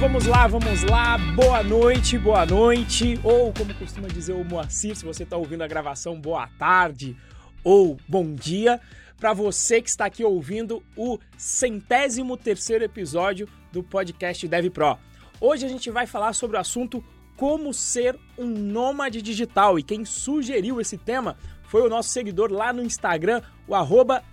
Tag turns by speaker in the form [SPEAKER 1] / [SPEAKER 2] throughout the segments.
[SPEAKER 1] vamos lá, vamos lá. Boa noite, boa noite. Ou, como costuma dizer o Moacir, se você está ouvindo a gravação, boa tarde ou bom dia. Para você que está aqui ouvindo o centésimo terceiro episódio do podcast Dev Pro. Hoje a gente vai falar sobre o assunto como ser um nômade digital. E quem sugeriu esse tema foi o nosso seguidor lá no Instagram, o arroba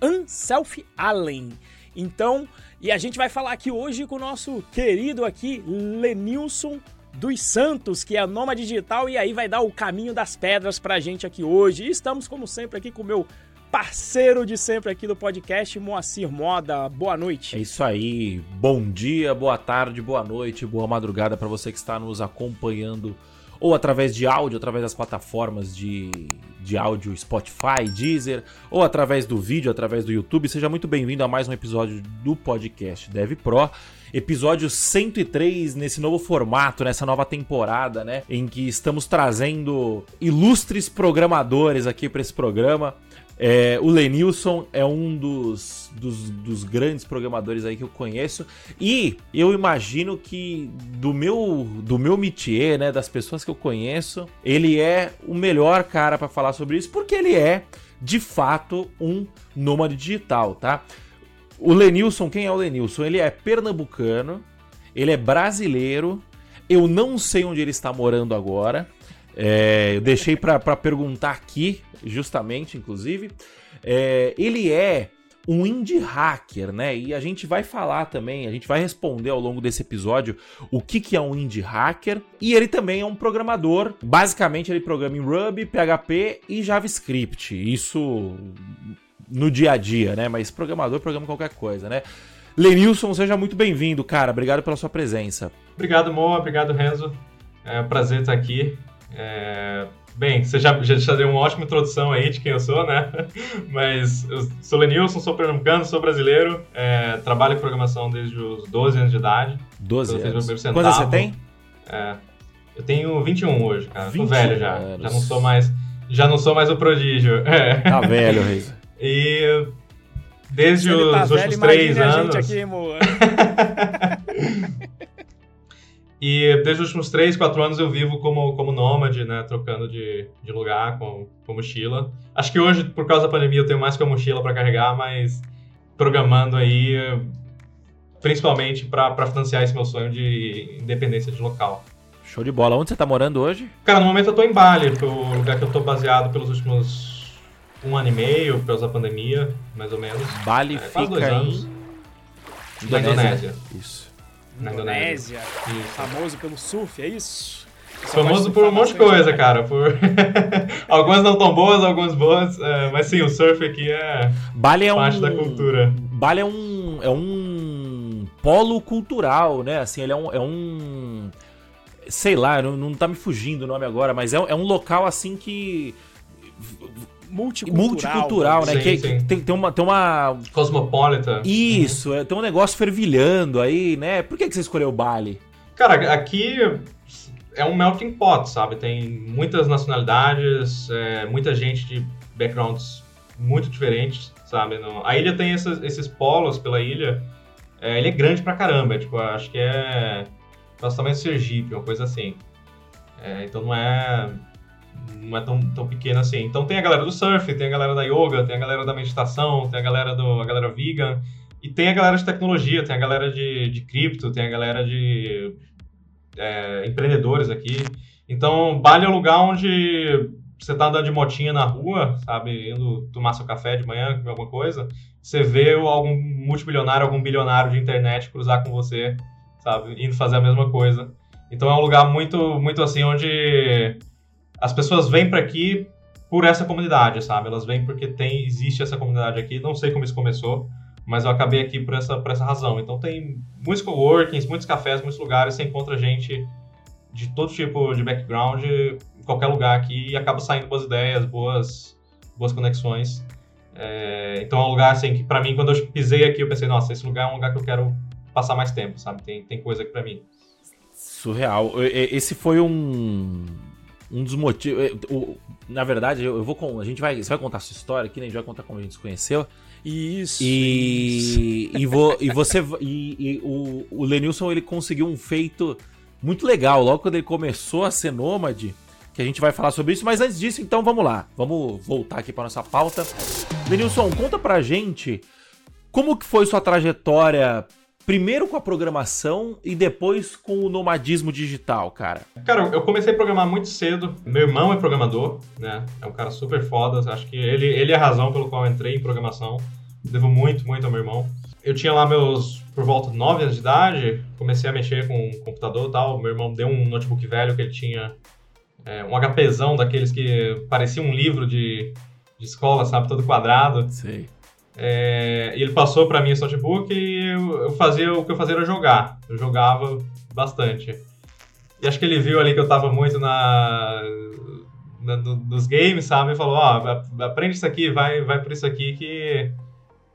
[SPEAKER 1] Unselfallen. Então, e a gente vai falar aqui hoje com o nosso querido aqui, Lenilson dos Santos, que é nômade digital, e aí vai dar o caminho das pedras pra gente aqui hoje. E estamos, como sempre, aqui com o meu parceiro de sempre aqui do podcast, Moacir Moda. Boa noite.
[SPEAKER 2] É isso aí. Bom dia, boa tarde, boa noite, boa madrugada para você que está nos acompanhando ou através de áudio, através das plataformas de, de áudio Spotify, Deezer, ou através do vídeo, através do YouTube. Seja muito bem-vindo a mais um episódio do podcast Dev Pro. Episódio 103 nesse novo formato, nessa nova temporada, né? Em que estamos trazendo ilustres programadores aqui para esse programa. É, o Lenilson é um dos, dos, dos, grandes programadores aí que eu conheço. E eu imagino que do meu, do meu métier, né, das pessoas que eu conheço, ele é o melhor cara para falar sobre isso, porque ele é, de fato, um nômade digital, tá? O Lenilson, quem é o Lenilson? Ele é pernambucano, ele é brasileiro, eu não sei onde ele está morando agora, é, eu deixei para perguntar aqui, justamente, inclusive. É, ele é um indie hacker, né? E a gente vai falar também, a gente vai responder ao longo desse episódio o que, que é um indie hacker. E ele também é um programador. Basicamente, ele programa em Ruby, PHP e JavaScript. Isso no dia a dia, né? Mas programador programa qualquer coisa, né? Lenilson, seja muito bem-vindo, cara. Obrigado pela sua presença.
[SPEAKER 3] Obrigado, Mo. Obrigado, Renzo. É um prazer estar aqui. É, bem, você já, já, já, deu uma ótima introdução aí de quem eu sou, né? Mas eu sou Lenilson, sou pernambucano, sou brasileiro, é, trabalho em programação desde os 12 anos de idade.
[SPEAKER 2] 12 anos. Quantos você tem?
[SPEAKER 3] É, eu tenho 21 hoje, cara. 21 tô velho já. Anos. Já não sou mais, já não sou mais o prodígio.
[SPEAKER 2] É. Tá velho, Reis.
[SPEAKER 3] E desde os tá últimos velho, três anos. Aqui, E desde os últimos 3, 4 anos eu vivo como, como nômade, né? Trocando de, de lugar com, com mochila. Acho que hoje, por causa da pandemia, eu tenho mais que uma mochila para carregar, mas programando aí, principalmente para financiar esse meu sonho de independência de local.
[SPEAKER 2] Show de bola. Onde você tá morando hoje?
[SPEAKER 3] Cara, no momento eu tô em Bali, o lugar que eu tô baseado pelos últimos um ano e meio, por causa da pandemia, mais ou menos.
[SPEAKER 2] Bali é, fica em...
[SPEAKER 3] Na Indonésia.
[SPEAKER 2] Isso
[SPEAKER 1] na Indonésia. Indonésia. Famoso pelo surf, é isso?
[SPEAKER 3] Famoso por um monte de coisa, cara. Por... algumas não tão boas, algumas boas. É, mas sim, o surf aqui é,
[SPEAKER 2] Bali é
[SPEAKER 3] parte
[SPEAKER 2] um...
[SPEAKER 3] da cultura.
[SPEAKER 2] Bali é um, é um polo cultural, né? Assim, ele é um. É um... Sei lá, não, não tá me fugindo o nome agora, mas é, é um local assim que
[SPEAKER 1] multicultural.
[SPEAKER 2] Multicultural, né? Sim, que, sim. Tem, tem, uma, tem uma.
[SPEAKER 3] Cosmopolita.
[SPEAKER 2] Isso, uhum. tem um negócio fervilhando aí, né? Por que, que você escolheu Bali?
[SPEAKER 3] Cara, aqui é um melting pot, sabe? Tem muitas nacionalidades, é, muita gente de backgrounds muito diferentes, sabe? A ilha tem esses, esses polos pela ilha. É, ele é grande pra caramba, é, tipo, acho que é. Nosso tamanho de Sergipe, uma coisa assim. É, então não é não é tão, tão pequena assim. Então tem a galera do surf, tem a galera da yoga, tem a galera da meditação, tem a galera do a galera vegan e tem a galera de tecnologia, tem a galera de, de cripto, tem a galera de é, empreendedores aqui. Então Bali é o lugar onde você tá andando de motinha na rua, sabe, indo tomar seu café de manhã, comer alguma coisa, você vê algum multimilionário, algum bilionário de internet cruzar com você, sabe, indo fazer a mesma coisa. Então é um lugar muito, muito assim, onde as pessoas vêm para aqui por essa comunidade, sabe? Elas vêm porque tem existe essa comunidade aqui. Não sei como isso começou, mas eu acabei aqui por essa, por essa razão. Então tem muitos coworkings, muitos cafés, muitos lugares, você encontra gente de todo tipo de background em qualquer lugar aqui e acaba saindo boas ideias, boas, boas conexões. É, então é um lugar assim que para mim quando eu pisei aqui eu pensei, nossa, esse lugar é um lugar que eu quero passar mais tempo, sabe? Tem, tem coisa aqui para mim.
[SPEAKER 2] Surreal. Esse foi um um dos motivos. é, o- na verdade, eu, eu vou com. A gente vai. Você vai contar a sua história aqui, né? A gente vai contar como a gente se conheceu.
[SPEAKER 1] Isso.
[SPEAKER 2] E, e, vo- e você. E, e o, o Lenilson ele conseguiu um feito muito legal. Logo quando ele começou a ser nômade, que a gente vai falar sobre isso. Mas antes disso, então vamos lá. Vamos voltar aqui para nossa pauta. Lenilson, conta pra gente como que foi sua trajetória. Primeiro com a programação e depois com o nomadismo digital, cara.
[SPEAKER 3] Cara, eu comecei a programar muito cedo. Meu irmão é programador, né? É um cara super foda. Acho que ele, ele é a razão pelo qual entrei em programação. Devo muito, muito ao meu irmão. Eu tinha lá meus, por volta de 9 anos de idade, comecei a mexer com computador e tal. Meu irmão deu um notebook velho que ele tinha, é, um HPzão daqueles que parecia um livro de, de escola, sabe? Todo quadrado.
[SPEAKER 2] Sei.
[SPEAKER 3] É, ele passou para mim esse notebook e eu, eu fazia o que eu fazia era jogar. Eu jogava bastante. E acho que ele viu ali que eu tava muito na, na- no- nos games, sabe? E falou: Ó, a- aprende isso aqui, vai, vai por isso aqui que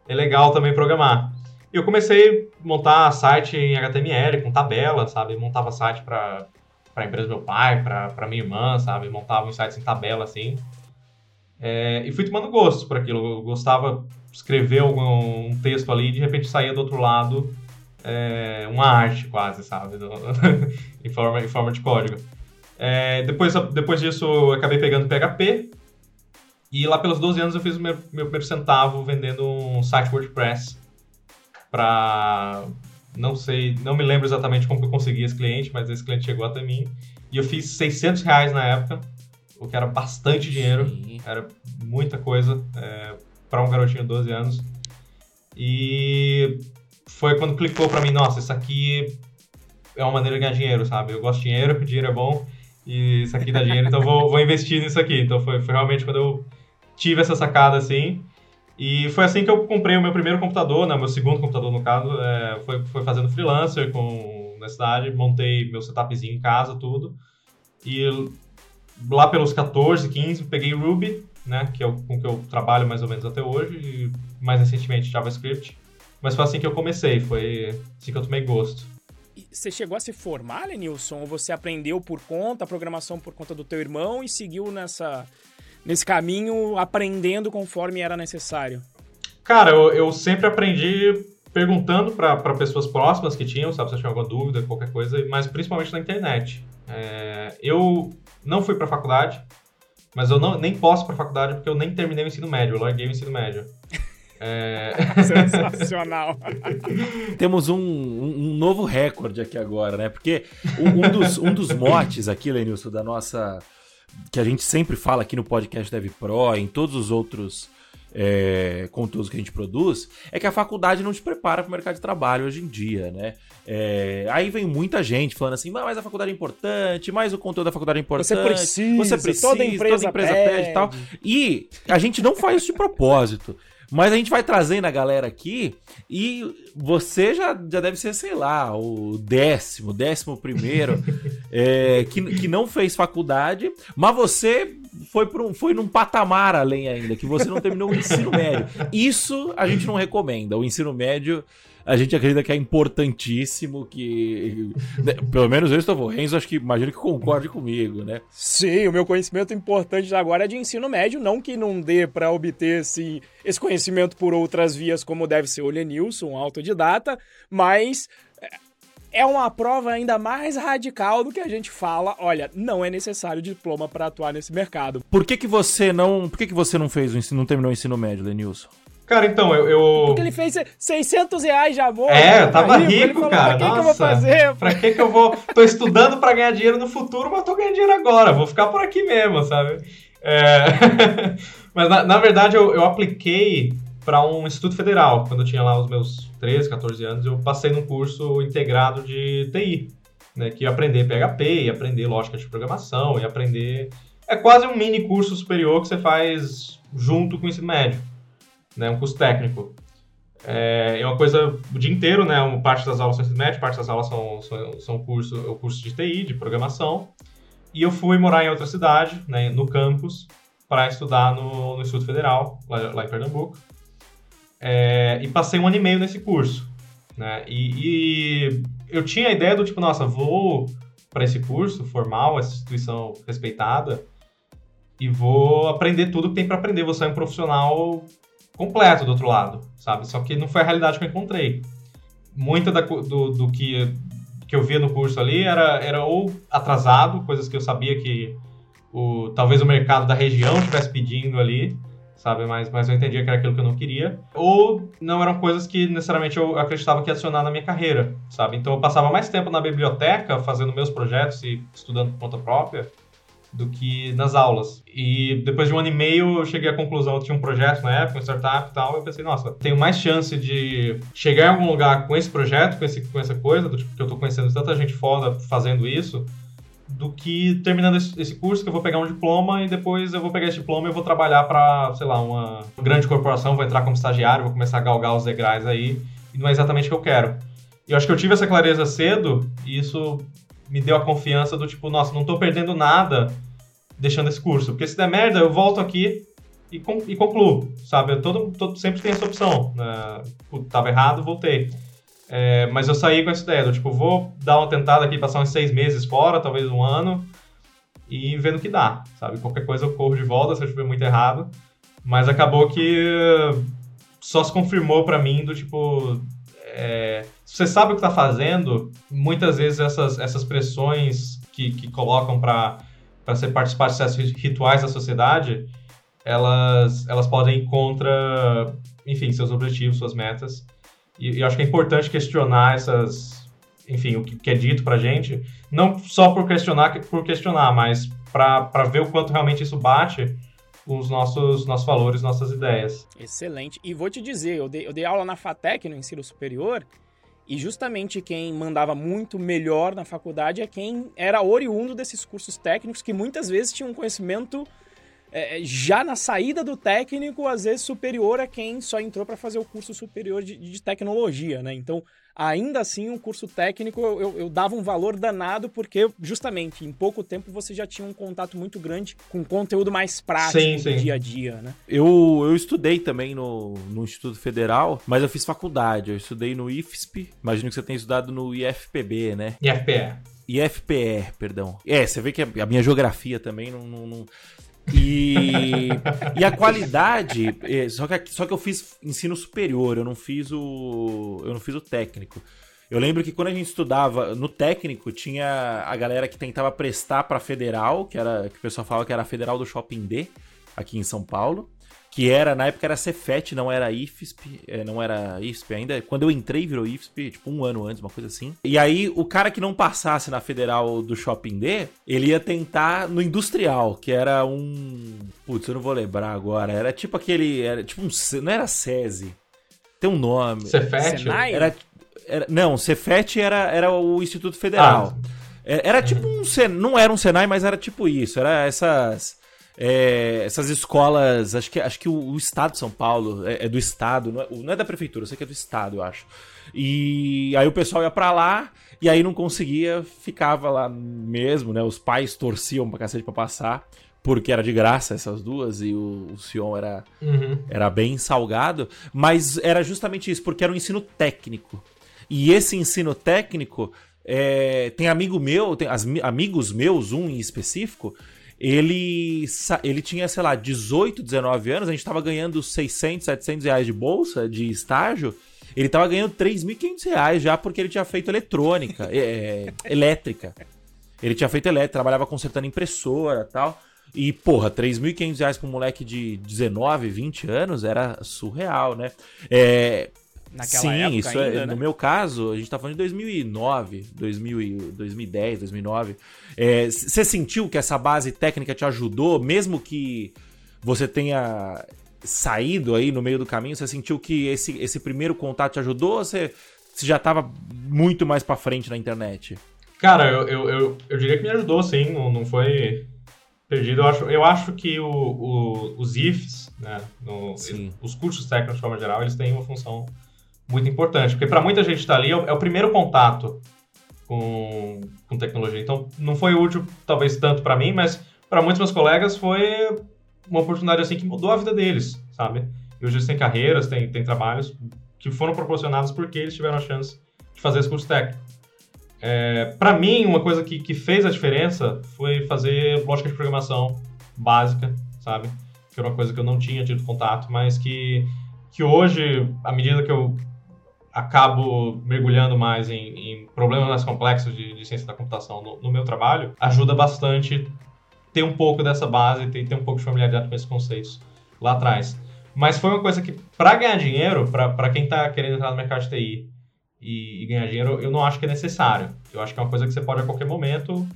[SPEAKER 3] é legal também programar. E eu comecei a montar site em HTML, com tabela, sabe? Montava site para a empresa do meu pai, para minha irmã, sabe? Montava uns sites em tabela assim. É, e fui tomando gosto por aquilo. Eu gostava de escrever algum um texto ali e de repente saía do outro lado é, uma arte quase, sabe? Em, forma, em forma de código. É, depois, depois disso, eu acabei pegando PHP. E lá pelos 12 anos eu fiz o meu, meu primeiro centavo vendendo um site WordPress para não sei, não me lembro exatamente como eu consegui esse cliente, mas esse cliente chegou até mim e eu fiz 600 reais na época, o que era bastante dinheiro.
[SPEAKER 2] Sim.
[SPEAKER 3] Era muita coisa é, para um garotinho de 12 anos. E foi quando clicou para mim, nossa, isso aqui é uma maneira de ganhar dinheiro, sabe? Eu gosto de dinheiro, dinheiro é bom e isso aqui dá dinheiro, então vou, vou investir nisso aqui. Então foi, foi realmente quando eu tive essa sacada assim. E foi assim que eu comprei o meu primeiro computador, né? Meu segundo computador, no caso. É, foi, foi fazendo freelancer com, na cidade, montei meu setupzinho em casa, tudo. E lá pelos 14, 15, peguei Ruby, né, que é o com que eu trabalho mais ou menos até hoje, e mais recentemente JavaScript. Mas foi assim que eu comecei, foi assim que eu tomei gosto.
[SPEAKER 1] E Você chegou a se formar, Lenilson? Ou você aprendeu por conta, a programação por conta do teu irmão e seguiu nessa, nesse caminho aprendendo conforme era necessário?
[SPEAKER 3] Cara, eu, eu sempre aprendi perguntando para pessoas próximas que tinham, sabe, se eu tinha alguma dúvida, qualquer coisa, mas principalmente na internet. É, eu não fui para faculdade, mas eu não, nem posso para faculdade porque eu nem terminei o ensino médio, eu larguei o ensino médio. É,
[SPEAKER 1] Sensacional.
[SPEAKER 2] Temos um, um- um novo recorde aqui agora, né? Porque um, um dos, um dos motes aqui, Lenilson, da nossa. que a gente sempre fala aqui no podcast Dev Pro, em todos os outros é, conteúdos que a gente produz, é que a faculdade não te prepara para o mercado de trabalho hoje em dia, né? É, aí vem muita gente falando assim, "Ah, mas a faculdade é importante, mas o conteúdo da faculdade é importante.
[SPEAKER 1] Você precisa,
[SPEAKER 2] você precisa,
[SPEAKER 1] toda empresa
[SPEAKER 2] pede e tal. E a gente não faz isso de propósito. Mas a gente vai trazendo a galera aqui e você já, já deve ser, sei lá, o décimo, décimo primeiro é, que, que não fez faculdade, mas você foi, pra um, foi num patamar além ainda, que você não terminou o ensino médio. Isso a gente não recomenda. O ensino médio a gente acredita que é importantíssimo, que. né, Pelo menos eu estou. Renzo, acho que imagino que concorde comigo, né?
[SPEAKER 1] Sim, o meu conhecimento importante agora é de ensino médio, não que não dê para obter esse, esse conhecimento por outras vias, como deve ser o Lenilson, um autodidata, mas é- é uma prova ainda mais radical do que a gente fala, olha, não é necessário diploma para atuar nesse mercado.
[SPEAKER 2] Por que, que você não. Por que, que você não fez o ensino, não terminou o ensino médio, Lenilson?
[SPEAKER 3] Cara, então, eu. eu...
[SPEAKER 1] Porque ele fez 600 reais de amor.
[SPEAKER 3] É, eu tava
[SPEAKER 1] ele
[SPEAKER 3] rico,
[SPEAKER 1] falou,
[SPEAKER 3] cara.
[SPEAKER 1] Pra que, que eu vou
[SPEAKER 3] Nossa,
[SPEAKER 1] fazer?
[SPEAKER 3] Pra que que eu vou... Tô estudando pra ganhar dinheiro no futuro, mas tô ganhando dinheiro agora. Vou ficar por aqui mesmo, sabe? É... mas, na, na verdade, eu, eu apliquei para um instituto federal. Quando eu tinha lá os meus 13, 14 anos, eu passei num curso integrado de TI. Né, que ia aprender PHP, ia aprender lógica de programação, ia aprender... É quase um mini curso superior que você faz junto com o ensino médio. Né, um curso técnico. É, é uma coisa o dia inteiro, né? Uma parte das aulas são ensino médio, parte das aulas são, são, são curso, o curso de TI, de programação. E eu fui morar em outra cidade, né, no campus, para estudar no, no Instituto Federal, lá, lá em Pernambuco. É, e passei um ano e meio nesse curso. Né? E, e eu tinha a ideia do tipo, nossa, vou para esse curso formal, essa instituição respeitada, e vou aprender tudo que tem para aprender. Vou sair um profissional completo do outro lado, sabe? Só que não foi a realidade que eu encontrei. Muita da, do, do que, que eu via no curso ali era, era ou atrasado, coisas que eu sabia que o, talvez o mercado da região estivesse pedindo ali, sabe? Mas, mas eu entendia que era aquilo que eu não queria. Ou não eram coisas que necessariamente eu acreditava que ia adicionar na minha carreira, sabe? Então eu passava mais tempo na biblioteca fazendo meus projetos e estudando por conta própria do que nas aulas. E depois de um ano e meio eu cheguei à conclusão, eu tinha um projeto na época, uma startup e tal, eu pensei, nossa, tenho mais chance de chegar em algum lugar com esse projeto, com, esse, com essa coisa, do tipo que eu tô conhecendo tanta gente foda fazendo isso, do que terminando esse, curso que eu vou pegar um diploma e depois eu vou pegar esse diploma e vou trabalhar para, sei lá, uma grande corporação, vou entrar como estagiário, vou começar a galgar os degraus aí, e não é exatamente o que eu quero. E eu acho que eu tive essa clareza cedo e isso me deu a confiança do tipo, nossa, não tô perdendo nada deixando esse curso, porque se der merda, eu volto aqui e, e concluo, sabe? Eu todo, todo, sempre tem essa opção. Né? Tava errado, voltei. É, mas eu saí com essa ideia, do tipo, vou dar uma tentada aqui, passar uns seis meses fora, talvez um ano, e vendo o que dá, sabe? Qualquer coisa eu corro de volta se eu estiver muito errado. Mas acabou que só se confirmou para mim do tipo. É, você sabe o que tá fazendo, muitas vezes essas, essas pressões que, que colocam para ser participar de certos rituais da sociedade, elas, elas podem ir contra, enfim, seus objetivos, suas metas. E, e acho que é importante questionar essas, enfim, o que, que é dito pra gente, não só por questionar, por questionar, mas para ver o quanto realmente isso bate os nossos, nossos valores, nossas ideias.
[SPEAKER 1] Excelente. E vou te dizer, eu dei, eu dei aula na FATEC, no ensino superior, e justamente quem mandava muito melhor na faculdade é quem era oriundo desses cursos técnicos, que muitas vezes tinham um conhecimento é, é, já na saída do técnico, às vezes superior a quem só entrou para fazer o curso superior de, de, tecnologia, né? Então, ainda assim, um curso técnico eu, eu, eu, dava um valor danado porque, justamente, em pouco tempo você já tinha um contato muito grande com conteúdo mais prático sim, sim. do dia a dia, né?
[SPEAKER 2] Eu, eu estudei também no, no Instituto Federal, mas eu fiz faculdade. Eu estudei no IFSP, imagino que você tenha estudado no IFPB, né?
[SPEAKER 3] IFPE.
[SPEAKER 2] IFPE, perdão. É, você vê que a minha geografia também não, não, não, e, e a qualidade, é, só que, só que eu fiz ensino superior, eu não fiz o eu não fiz o técnico. Eu lembro que quando a gente estudava no técnico, tinha a galera que tentava prestar para federal, que era que o pessoal falava que era a Federal do Shopping D, aqui em São Paulo que era, na época era Cefet, não era IFSP, é, não era IFSP ainda. Quando eu entrei virou IFSP, tipo um ano antes, uma coisa assim. E aí o cara que não passasse na Federal do Shopping D, ele ia tentar no Industrial, que era um... Putz, eu não vou lembrar agora. Era tipo aquele... Era tipo um... Não era SESI. Tem um nome.
[SPEAKER 3] Cefet?
[SPEAKER 2] Era, era, não, Cefet era, era o Instituto Federal. Ah. Era, era tipo um... Não era um Senai, mas era tipo isso. Era essas é, essas escolas, acho que, acho que o, o Estado de São Paulo é, é do Estado, não é, não é, da Prefeitura, eu sei que é do Estado, eu acho. E aí o pessoal ia para lá e aí não conseguia, ficava lá mesmo, né? Os pais torciam pra cacete pra passar, porque era de graça essas duas e o, o Sion era, uhum. era bem salgado, mas era justamente isso, porque era um ensino técnico. E esse ensino técnico, é, tem amigo meu, tem as, amigos meus, um em específico, ele, ele tinha, sei lá, 18, 19 anos, a gente tava ganhando 600, 700 reais de bolsa, de estágio, ele tava ganhando 3.500 reais já porque ele tinha feito eletrônica, é, é, elétrica. Ele tinha feito elétrica, trabalhava consertando impressora e tal. E, porra, 3.500 reais pra um moleque de 19, 20 anos era surreal, né? É, Naquela Sim, época isso é, ainda, é, né? no meu caso, a gente tá falando de 2009, 2000, 2010, 2009. Você é, sentiu que essa base técnica te ajudou, mesmo que você tenha saído aí no meio do caminho, você sentiu que esse, esse primeiro contato te ajudou ou você, você já tava muito mais para frente na internet?
[SPEAKER 3] Cara, eu, eu, eu, eu, diria que me ajudou, sim, não, não foi perdido. Eu acho, eu acho que o, o os IFs, né, no, os cursos técnicos de forma geral, eles têm uma função muito importante, porque para muita gente estar tá ali é o, é o, primeiro contato com, com tecnologia. Então, não foi útil, talvez, tanto para mim, mas para muitos meus colegas foi uma oportunidade assim que mudou a vida deles, sabe? E hoje eles têm carreiras, têm, têm trabalhos que foram proporcionados porque eles tiveram a chance de fazer esse curso técnico. É, para mim, uma coisa que, que fez a diferença foi fazer lógica de programação básica, sabe? Que era uma coisa que eu não tinha tido contato, mas que, que hoje, à medida que eu acabo mergulhando mais em, em problemas mais complexos de, de, ciência da computação no, no, meu trabalho, ajuda bastante ter um pouco dessa base, ter, ter um pouco de familiaridade com esses conceitos lá atrás. Mas foi uma coisa que, para ganhar dinheiro, para quem está querendo entrar no mercado de TI e, e, ganhar dinheiro, eu não acho que é necessário. Eu acho que é uma coisa que você pode a qualquer momento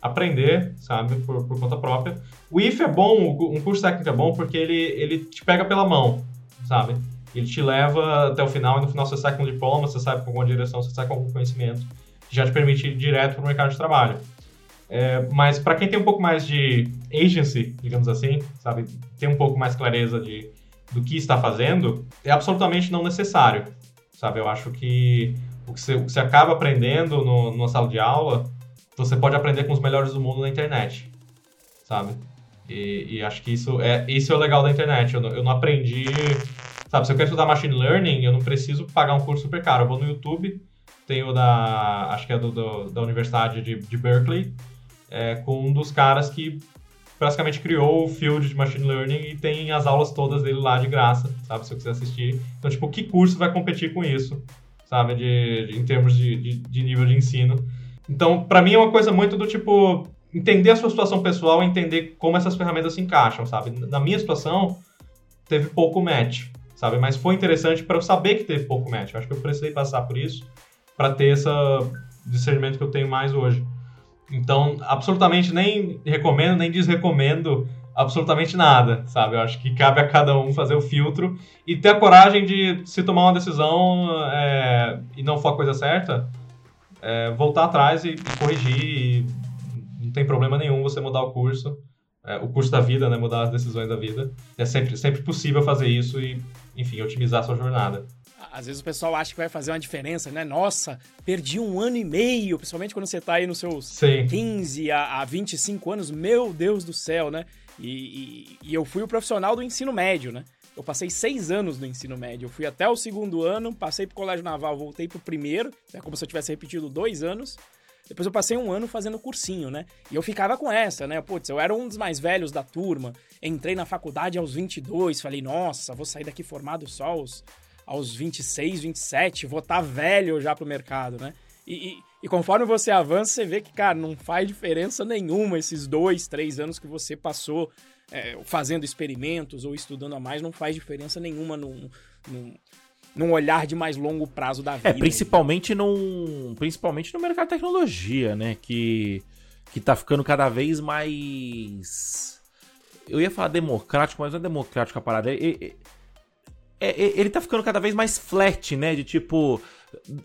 [SPEAKER 3] aprender, sabe, por, por conta própria. O IF é bom, um curso técnico é bom porque ele, ele te pega pela mão, sabe? Ele te leva até o final e no final você sai com um diploma, você sai com alguma direção, você sai com algum conhecimento que já te permite ir direto para o mercado de trabalho. É, mas para quem tem um pouco mais de agency, digamos assim, sabe, tem um pouco mais clareza de, do que está fazendo, é absolutamente não necessário, sabe? Eu acho que o que você, o que você acaba aprendendo no, numa sala de aula, você pode aprender com os melhores do mundo na internet, sabe? E, e acho que isso é, isso é o legal da internet. Eu não, eu não aprendi Sabe, se eu quero estudar machine learning, eu não preciso pagar um curso super caro. Eu vou no YouTube, tenho da, acho que é do, do da Universidade de, de Berkeley, é, com um dos caras que basicamente criou o field de machine learning e tem as aulas todas dele lá de graça, sabe, se eu quiser assistir. Então, tipo, que curso vai competir com isso, sabe, de, de em termos de, de, de nível de ensino. Então, para mim é uma coisa muito do tipo entender a sua situação pessoal, entender como essas ferramentas se encaixam, sabe? Na minha situação, teve pouco match sabe? Mas foi interessante para eu saber que teve pouco match. Eu acho que eu precisei passar por isso para ter esse discernimento que eu tenho mais hoje. Então, absolutamente nem recomendo, nem desrecomendo absolutamente nada, sabe? Eu acho que cabe a cada um fazer o filtro e ter a coragem de, se tomar uma decisão é, e não for a coisa certa, é, voltar atrás e, corrigir. E não tem problema nenhum você mudar o curso é, o curso da vida, né, mudar as decisões da vida. É sempre, sempre possível fazer isso e, enfim, otimizar a sua jornada.
[SPEAKER 1] Às vezes o pessoal acha que vai fazer uma diferença, né? Nossa, perdi um ano e meio, principalmente quando você está aí nos seus Sim. 15 a, a 25 anos. Meu Deus do céu, né? E, e, e eu fui o profissional do ensino médio, né? Eu passei seis anos no ensino médio. Eu fui até o segundo ano, passei pro colégio naval, voltei pro primeiro. É como se eu tivesse repetido dois anos. Depois eu passei um ano fazendo cursinho, né? E eu ficava com essa, né? Putz, eu era um dos mais velhos da turma. Entrei na faculdade aos 22, falei, nossa, vou sair daqui formado só aos, aos 26, 27, vou estar tá velho já pro mercado, né? E, e, e, conforme você avança, você vê que, cara, não faz diferença nenhuma esses dois, três anos que você passou é, fazendo experimentos ou estudando a mais, não faz diferença nenhuma no, no, num olhar de mais longo prazo da é, vida.
[SPEAKER 2] É, principalmente num, principalmente no mercado de tecnologia, né, que que tá ficando cada vez mais eu ia falar democrático, mas não é democrático a parada. Ele, ele, ele tá ficando cada vez mais flat, né, de tipo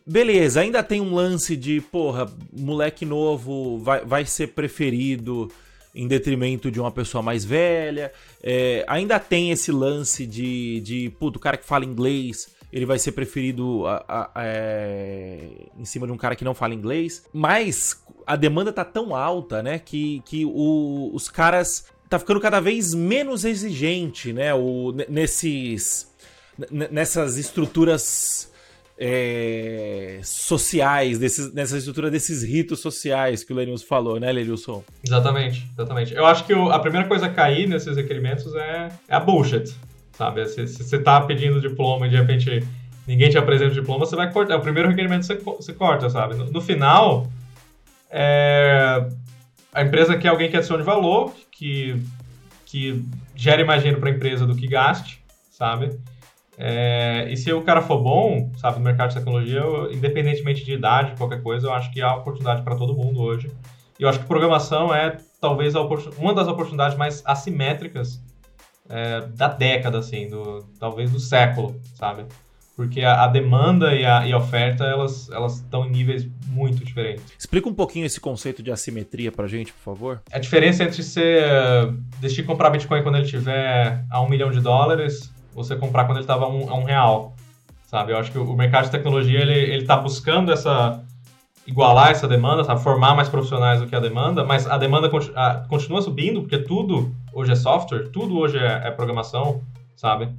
[SPEAKER 2] beleza, ainda tem um lance de, porra, moleque novo vai, vai ser preferido em detrimento de uma pessoa mais velha. É, ainda tem esse lance de, de puto, o cara que fala inglês ele vai ser preferido a, a, a, é, em cima de um cara que não fala inglês. Mas a demanda tá tão alta, né, que, que o, os caras tá ficando cada vez menos exigente, né, o, nesses nessas estruturas é, sociais, desses, nessa estrutura desses ritos sociais que o Lenilson falou, né, Lenilson?
[SPEAKER 3] Exatamente, exatamente. Eu acho que o, a primeira coisa a cair nesses requerimentos é, é a bullshit sabe? Se, se você tá pedindo diploma e de repente ninguém te apresenta o diploma, você vai cortar. É o primeiro requerimento você, você corta, sabe? No, no final, é, a empresa quer alguém que adicione valor, que, que gere mais dinheiro para a empresa do que gaste, sabe? É, e se o cara for bom, sabe, no mercado de tecnologia, eu, independentemente de idade, qualquer coisa, eu acho que há oportunidade para todo mundo hoje. E eu acho que programação é talvez uma das oportunidades mais assimétricas é, da década, assim, do, talvez do século, sabe? Porque a, a demanda e a, e a, oferta, elas estão em níveis muito diferentes.
[SPEAKER 2] Explica um pouquinho esse conceito de assimetria pra gente, por favor.
[SPEAKER 3] A diferença entre você decidir comprar Bitcoin quando ele tiver a um milhão de dólares, você comprar quando ele estava a, um, a um real, sabe? Eu acho que o mercado de tecnologia, ele, ele tá buscando essa igualar essa demanda, sabe? formar mais profissionais do que a demanda, mas a demanda continua subindo, porque tudo hoje é software, tudo hoje é, é programação, sabe?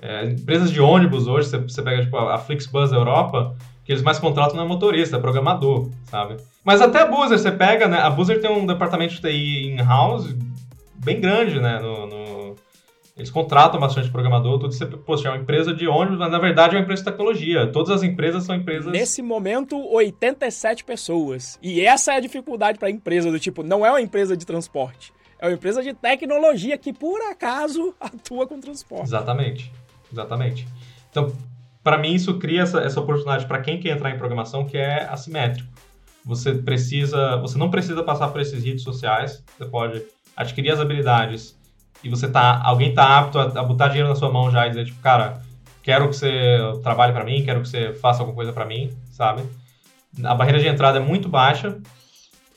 [SPEAKER 3] É, empresas de ônibus hoje, você, você pega tipo, a Flixbus da Europa, que eles mais contratam não é motorista, é programador, sabe? Mas até a Boozer, você pega, né? A Boozer tem um departamento de TI in-house bem grande, né? No, no... Eles contratam bastante programador, tudo isso. Poxa, é uma empresa de ônibus, mas na verdade é uma empresa de tecnologia. Todas as empresas são empresas.
[SPEAKER 1] Nesse momento, 87 pessoas. E essa é a dificuldade para a empresa, do tipo, não é uma empresa de transporte. É uma empresa de tecnologia que, por acaso, atua com transporte.
[SPEAKER 3] Exatamente. Exatamente. Então, para mim, isso cria essa, essa oportunidade para quem quer entrar em programação que é assimétrico. Você precisa, você não precisa passar por esses redes sociais. Você pode adquirir as habilidades e você tá, alguém tá apto a, a botar dinheiro na sua mão já e dizer tipo, cara, quero que você trabalhe para mim, quero que você faça alguma coisa para mim, sabe? A barreira de entrada é muito baixa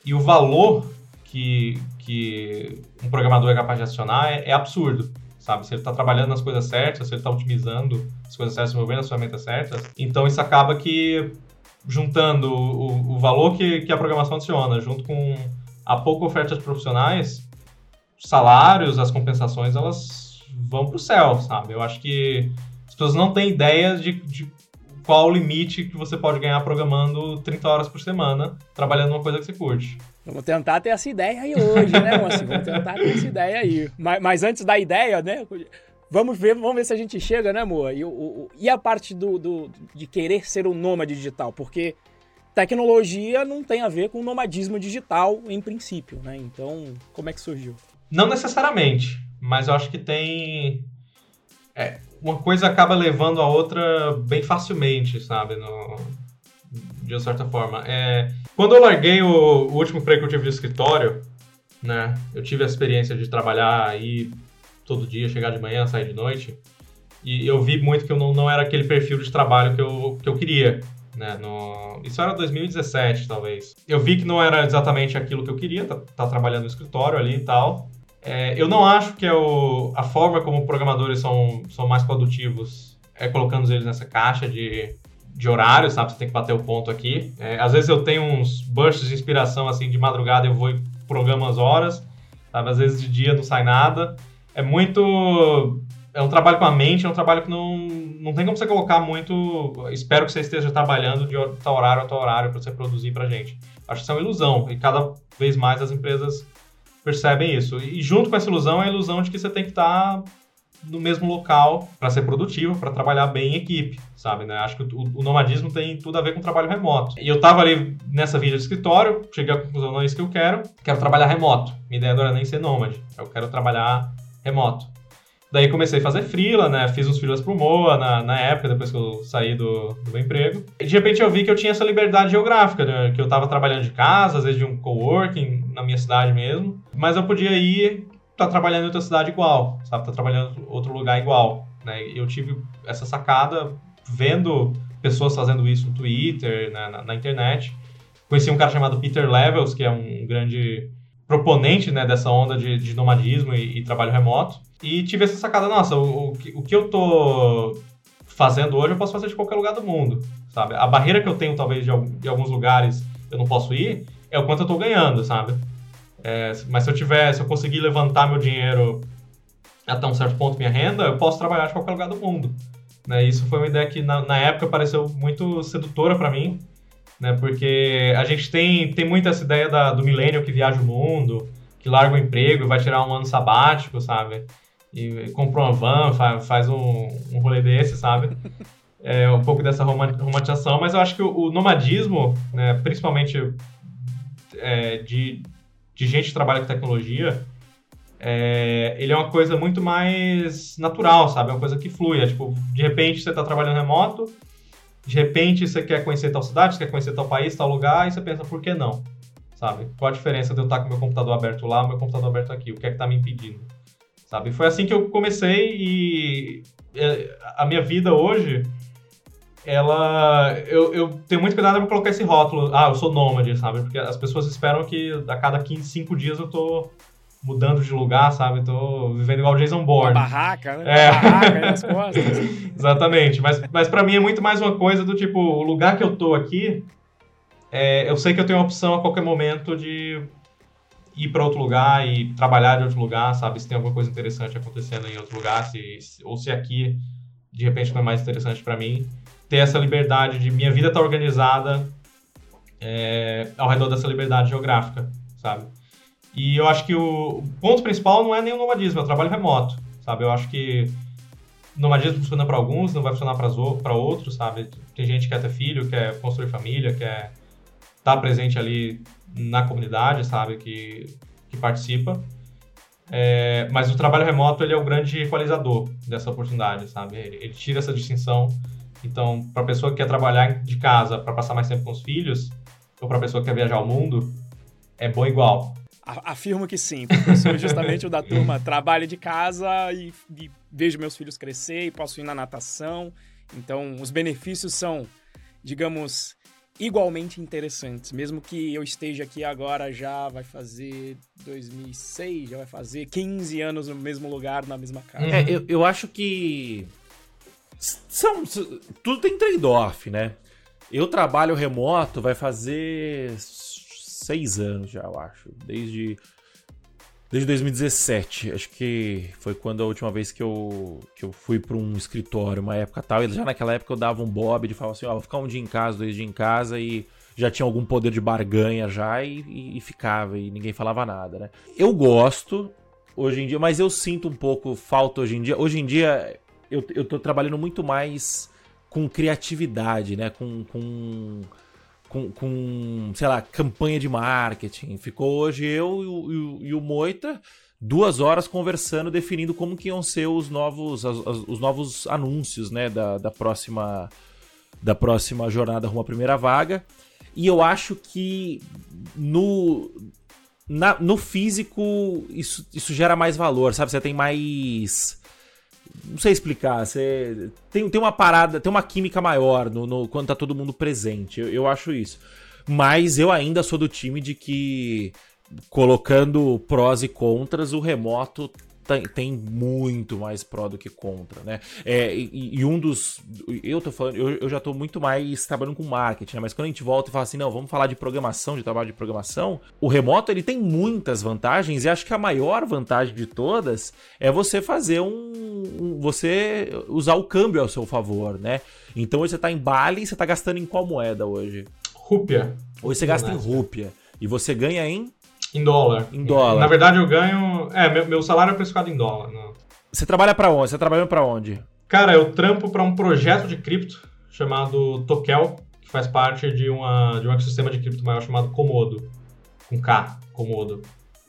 [SPEAKER 3] e o valor que, que um programador é capaz de acionar é, é absurdo, sabe? Se ele está trabalhando nas coisas certas, se ele está otimizando as coisas certas, movendo as ferramentas certas, então isso acaba que juntando o, o valor que, que a programação adiciona, junto com a pouca oferta de profissionais, salários, as compensações, elas vão para o céu, sabe? Eu acho que as pessoas não têm ideia de, de qual o limite que você pode ganhar programando 30 horas por semana, trabalhando numa coisa que você curte.
[SPEAKER 1] Vamos tentar ter essa ideia aí hoje, né, Moacir? Vamos tentar ter essa ideia aí. Mas, mas, antes da ideia, né? Vamos ver, vamos ver se a gente chega, né, amor? E, o, e a parte do, do, de querer ser um nômade digital? Porque tecnologia não tem a ver com nomadismo digital em princípio, né? Então, como é que surgiu?
[SPEAKER 3] Não necessariamente, mas eu acho que tem. É, uma coisa acaba levando a outra bem facilmente, sabe? No, de uma certa forma. É, quando eu larguei o, o, último emprego que eu tive de escritório, né? Eu tive a experiência de trabalhar aí todo dia, chegar de manhã, sair de noite. E eu vi muito que eu não, não era aquele perfil de trabalho que eu, que eu queria. Né, no... Isso era 2017, talvez. Eu vi que não era exatamente aquilo que eu queria, tá, tá trabalhando no escritório ali e tal. É, eu não acho que é o, a forma como programadores são, são mais produtivos é colocando eles nessa caixa de, de horário, sabe? Você tem que bater o ponto aqui. É, às vezes eu tenho uns bursts de inspiração, assim, de madrugada eu vou e programo as horas, sabe? Às vezes de dia não sai nada. É muito... É um trabalho com a mente, é um trabalho que não, não tem como você colocar muito... Espero que você esteja trabalhando de tal horário a tal horário para você produzir pra gente. Acho que isso é uma ilusão. E cada vez mais as empresas percebem isso. E junto com essa ilusão é a ilusão de que você tem que estar no mesmo local para ser produtivo, para trabalhar bem em equipe, sabe? Né? Acho que o, o, nomadismo tem tudo a ver com trabalho remoto. E eu tava ali nessa vida de escritório, cheguei à conclusão, não é isso que eu quero, quero trabalhar remoto. Minha ideia não era nem ser nômade, eu quero trabalhar remoto. Daí comecei a fazer freela, né? Fiz uns freelas pro Moa na, na época, depois que eu saí do, do meu emprego. E de repente eu vi que eu tinha essa liberdade geográfica, né? que eu tava trabalhando de casa, às vezes de um coworking na minha cidade mesmo, mas eu podia ir tá trabalhando em outra cidade igual, sabe? Tá trabalhando em outro lugar igual, né? Eu tive essa sacada vendo pessoas fazendo isso no Twitter, né? na, na internet. Conheci um cara chamado Peter Levels, que é um grande proponente né, dessa onda de, de nomadismo e, e, trabalho remoto. E tive essa sacada, nossa, o, o, que, o que eu tô fazendo hoje eu posso fazer de qualquer lugar do mundo, sabe? A barreira que eu tenho, talvez, de, de alguns lugares eu não posso ir, é o quanto eu tô ganhando, sabe? É, mas se eu tiver, se eu conseguir levantar meu dinheiro até um certo ponto, minha renda, eu posso trabalhar de qualquer lugar do mundo. Né? Isso foi uma ideia que na, na época pareceu muito sedutora para mim, né? Porque a gente tem, tem muito essa ideia da, do milênio que viaja o mundo, que larga o emprego e vai tirar um ano sabático, sabe? E compra uma van, faz, faz um, um rolê desse, sabe? É um pouco dessa romantização, mas eu acho que o, o nomadismo, né, principalmente é, de, de gente que trabalha com tecnologia, é, ele é uma coisa muito mais natural, sabe? É uma coisa que flui. É, tipo, de repente você está trabalhando remoto, de repente você quer conhecer tal cidade, você quer conhecer tal país, tal lugar, e você pensa, por que não? Sabe? Qual a diferença de eu estar com meu computador aberto lá, meu computador aberto aqui? O que é que está me impedindo? Sabe? Foi assim que eu comecei e é, a minha vida hoje, ela... Eu, eu tenho muito cuidado para colocar esse rótulo, ah, eu sou nômade, sabe? Porque as pessoas esperam que a cada 15, 5 dias eu tô mudando de lugar, sabe? Tô vivendo igual Jason Bourne.
[SPEAKER 1] Uma barraca, né? É. Uma barraca nas costas.
[SPEAKER 3] Exatamente. Mas, mas para mim é muito mais uma coisa do tipo, o lugar que eu tô aqui, é, eu sei que eu tenho a opção a qualquer momento de ir para outro lugar e trabalhar em outro lugar, sabe? Se tem alguma coisa interessante acontecendo em outro lugar, se, ou se aqui de repente não é mais interessante para mim. Ter essa liberdade de minha vida tá organizada é, ao redor dessa liberdade geográfica, sabe? E eu acho que o ponto principal não é nem o nomadismo, é o trabalho remoto, sabe? Eu acho que nomadismo funciona para alguns, não vai funcionar para outros, sabe? Tem gente que quer ter filho, quer construir família, quer estar tá presente ali na comunidade, sabe? Que, que participa. É, mas o trabalho remoto ele é o grande equalizador dessa oportunidade, sabe? Ele, ele tira essa distinção. Então, para a pessoa que quer trabalhar de casa para passar mais tempo com os filhos, ou para a pessoa que quer viajar ao mundo, é bom igual.
[SPEAKER 1] Afirmo que sim, porque eu sou justamente o da turma. Trabalho de casa e, e vejo meus filhos crescer e posso ir na natação. Então, os benefícios são, digamos, igualmente interessantes. Mesmo que eu esteja aqui agora, já vai fazer 2006, já vai fazer 15 anos no mesmo lugar, na mesma casa.
[SPEAKER 2] É, eu, eu acho que. São, tudo tem trade-off, né? Eu trabalho remoto, vai fazer seis anos já, eu acho. Desde desde 2017. Acho que foi quando a última vez que eu, que eu fui para um escritório, uma época tal. E já naquela época eu dava um bob de falar assim: ó, vou ficar um dia em casa, dois dias em casa e já tinha algum poder de barganha já e, e, e ficava e ninguém falava nada, né? Eu gosto hoje em dia, mas eu sinto um pouco falta hoje em dia. Hoje em dia eu, eu tô trabalhando muito mais com criatividade, né? Com. com com, com, sei lá, campanha de marketing. Ficou hoje eu e o, e o Moita duas horas conversando, definindo como que iam ser os novos, as, as, os novos anúncios, né, da, da próxima da próxima jornada rumo à primeira vaga. E eu acho que no na, no físico isso, isso gera mais valor, sabe? Você tem mais não sei explicar. Você tem, tem uma parada, tem uma química maior no, no quando tá todo mundo presente. Eu, eu acho isso. Mas eu ainda sou do time de que, colocando prós e contras, o remoto tem, tem muito mais pró do que contra, né? É, e, e, um dos. Eu tô falando, eu, eu já tô muito mais trabalhando com marketing, né? Mas quando a gente volta e fala assim, não, vamos falar de programação, de trabalho de programação, o remoto ele tem muitas vantagens e acho que a maior vantagem de todas é você fazer um. um você usar o câmbio ao seu favor, né? Então hoje você tá em Bali e você tá gastando em qual moeda hoje?
[SPEAKER 3] Rúpia.
[SPEAKER 2] Hoje você gasta em rúpia. E você ganha em
[SPEAKER 3] em dólar.
[SPEAKER 2] Em dólar.
[SPEAKER 3] Na verdade, eu ganho. É, meu, meu salário é precificado em dólar. Não.
[SPEAKER 2] Você trabalha para onde? Você trabalha para onde?
[SPEAKER 3] Cara, eu trampo para um projeto de cripto chamado Tokel, que faz parte de, uma, de um ecossistema de cripto maior chamado Komodo. Com K, Komodo.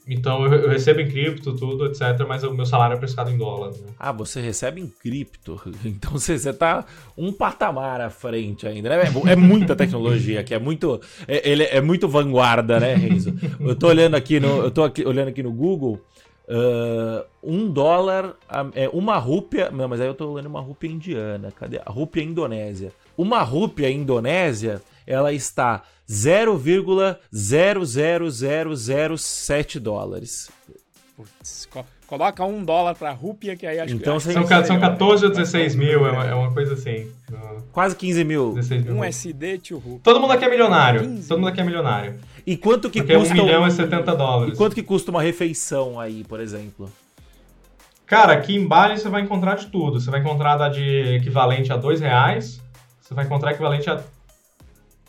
[SPEAKER 3] Então eu, eu, recebo em cripto, tudo, etc. Mas o meu salário é prestado em dólar. Né?
[SPEAKER 2] Ah, você recebe em cripto. Então você, você tá um patamar à frente ainda, né? É, é muita tecnologia aqui, é muito. É, ele é muito vanguarda, né, Renzo? Eu tô olhando aqui no. Eu tô aqui, olhando aqui no Google. Uh, um dólar, é uma rúpia. Não, mas aí eu tô olhando uma rúpia indiana. Cadê? A rúpia indonésia. Uma rúpia indonésia, ela está 0,00007 dólares.
[SPEAKER 1] Putz, coloca um dólar para rúpia, que aí acho
[SPEAKER 3] então,
[SPEAKER 1] que.
[SPEAKER 3] São, são 14 ou 16 mil, é uma, é uma coisa assim.
[SPEAKER 2] Quase 15 mil.
[SPEAKER 1] mil. Um SD to rúpia.
[SPEAKER 3] Todo mundo aqui é milionário. 15. Todo mundo aqui é milionário.
[SPEAKER 2] E quanto que
[SPEAKER 3] Porque
[SPEAKER 2] custa.
[SPEAKER 3] 1 milhão um... é 70 dólares.
[SPEAKER 2] E quanto que custa uma refeição aí, por exemplo?
[SPEAKER 3] Cara, aqui em Bali você vai encontrar de tudo. Você vai encontrar da de equivalente a 2 reais. Você vai encontrar equivalente a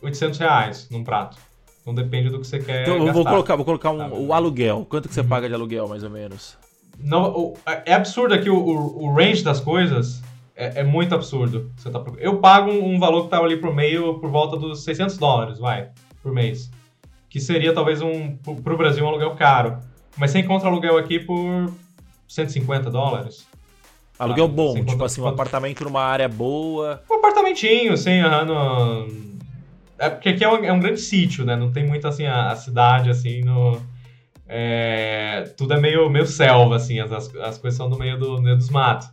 [SPEAKER 3] 800 reais num prato. Então depende do que você quer. Então,
[SPEAKER 2] gastar, vou colocar, vou colocar um, o aluguel. Quanto que você uhum. paga de aluguel, mais ou menos?
[SPEAKER 3] Não, o, é absurdo aqui o, o, o, range das coisas. É, é muito absurdo. Você tá, eu pago um, um, valor que tá ali por meio por volta dos 600 dólares, vai, por mês. Que seria talvez um, pro Brasil um aluguel caro. Mas você encontra aluguel aqui por 150 dólares.
[SPEAKER 2] Aluguel ah, bom, tipo assim, um apartamento numa área boa.
[SPEAKER 3] Um apartamentinho, assim, no, é porque aqui é um, é um grande sítio, né? Não tem muito, assim, a, a cidade, assim, no... É, tudo é meio, meio selva, assim, as, as coisas são no meio, do, meio dos matos.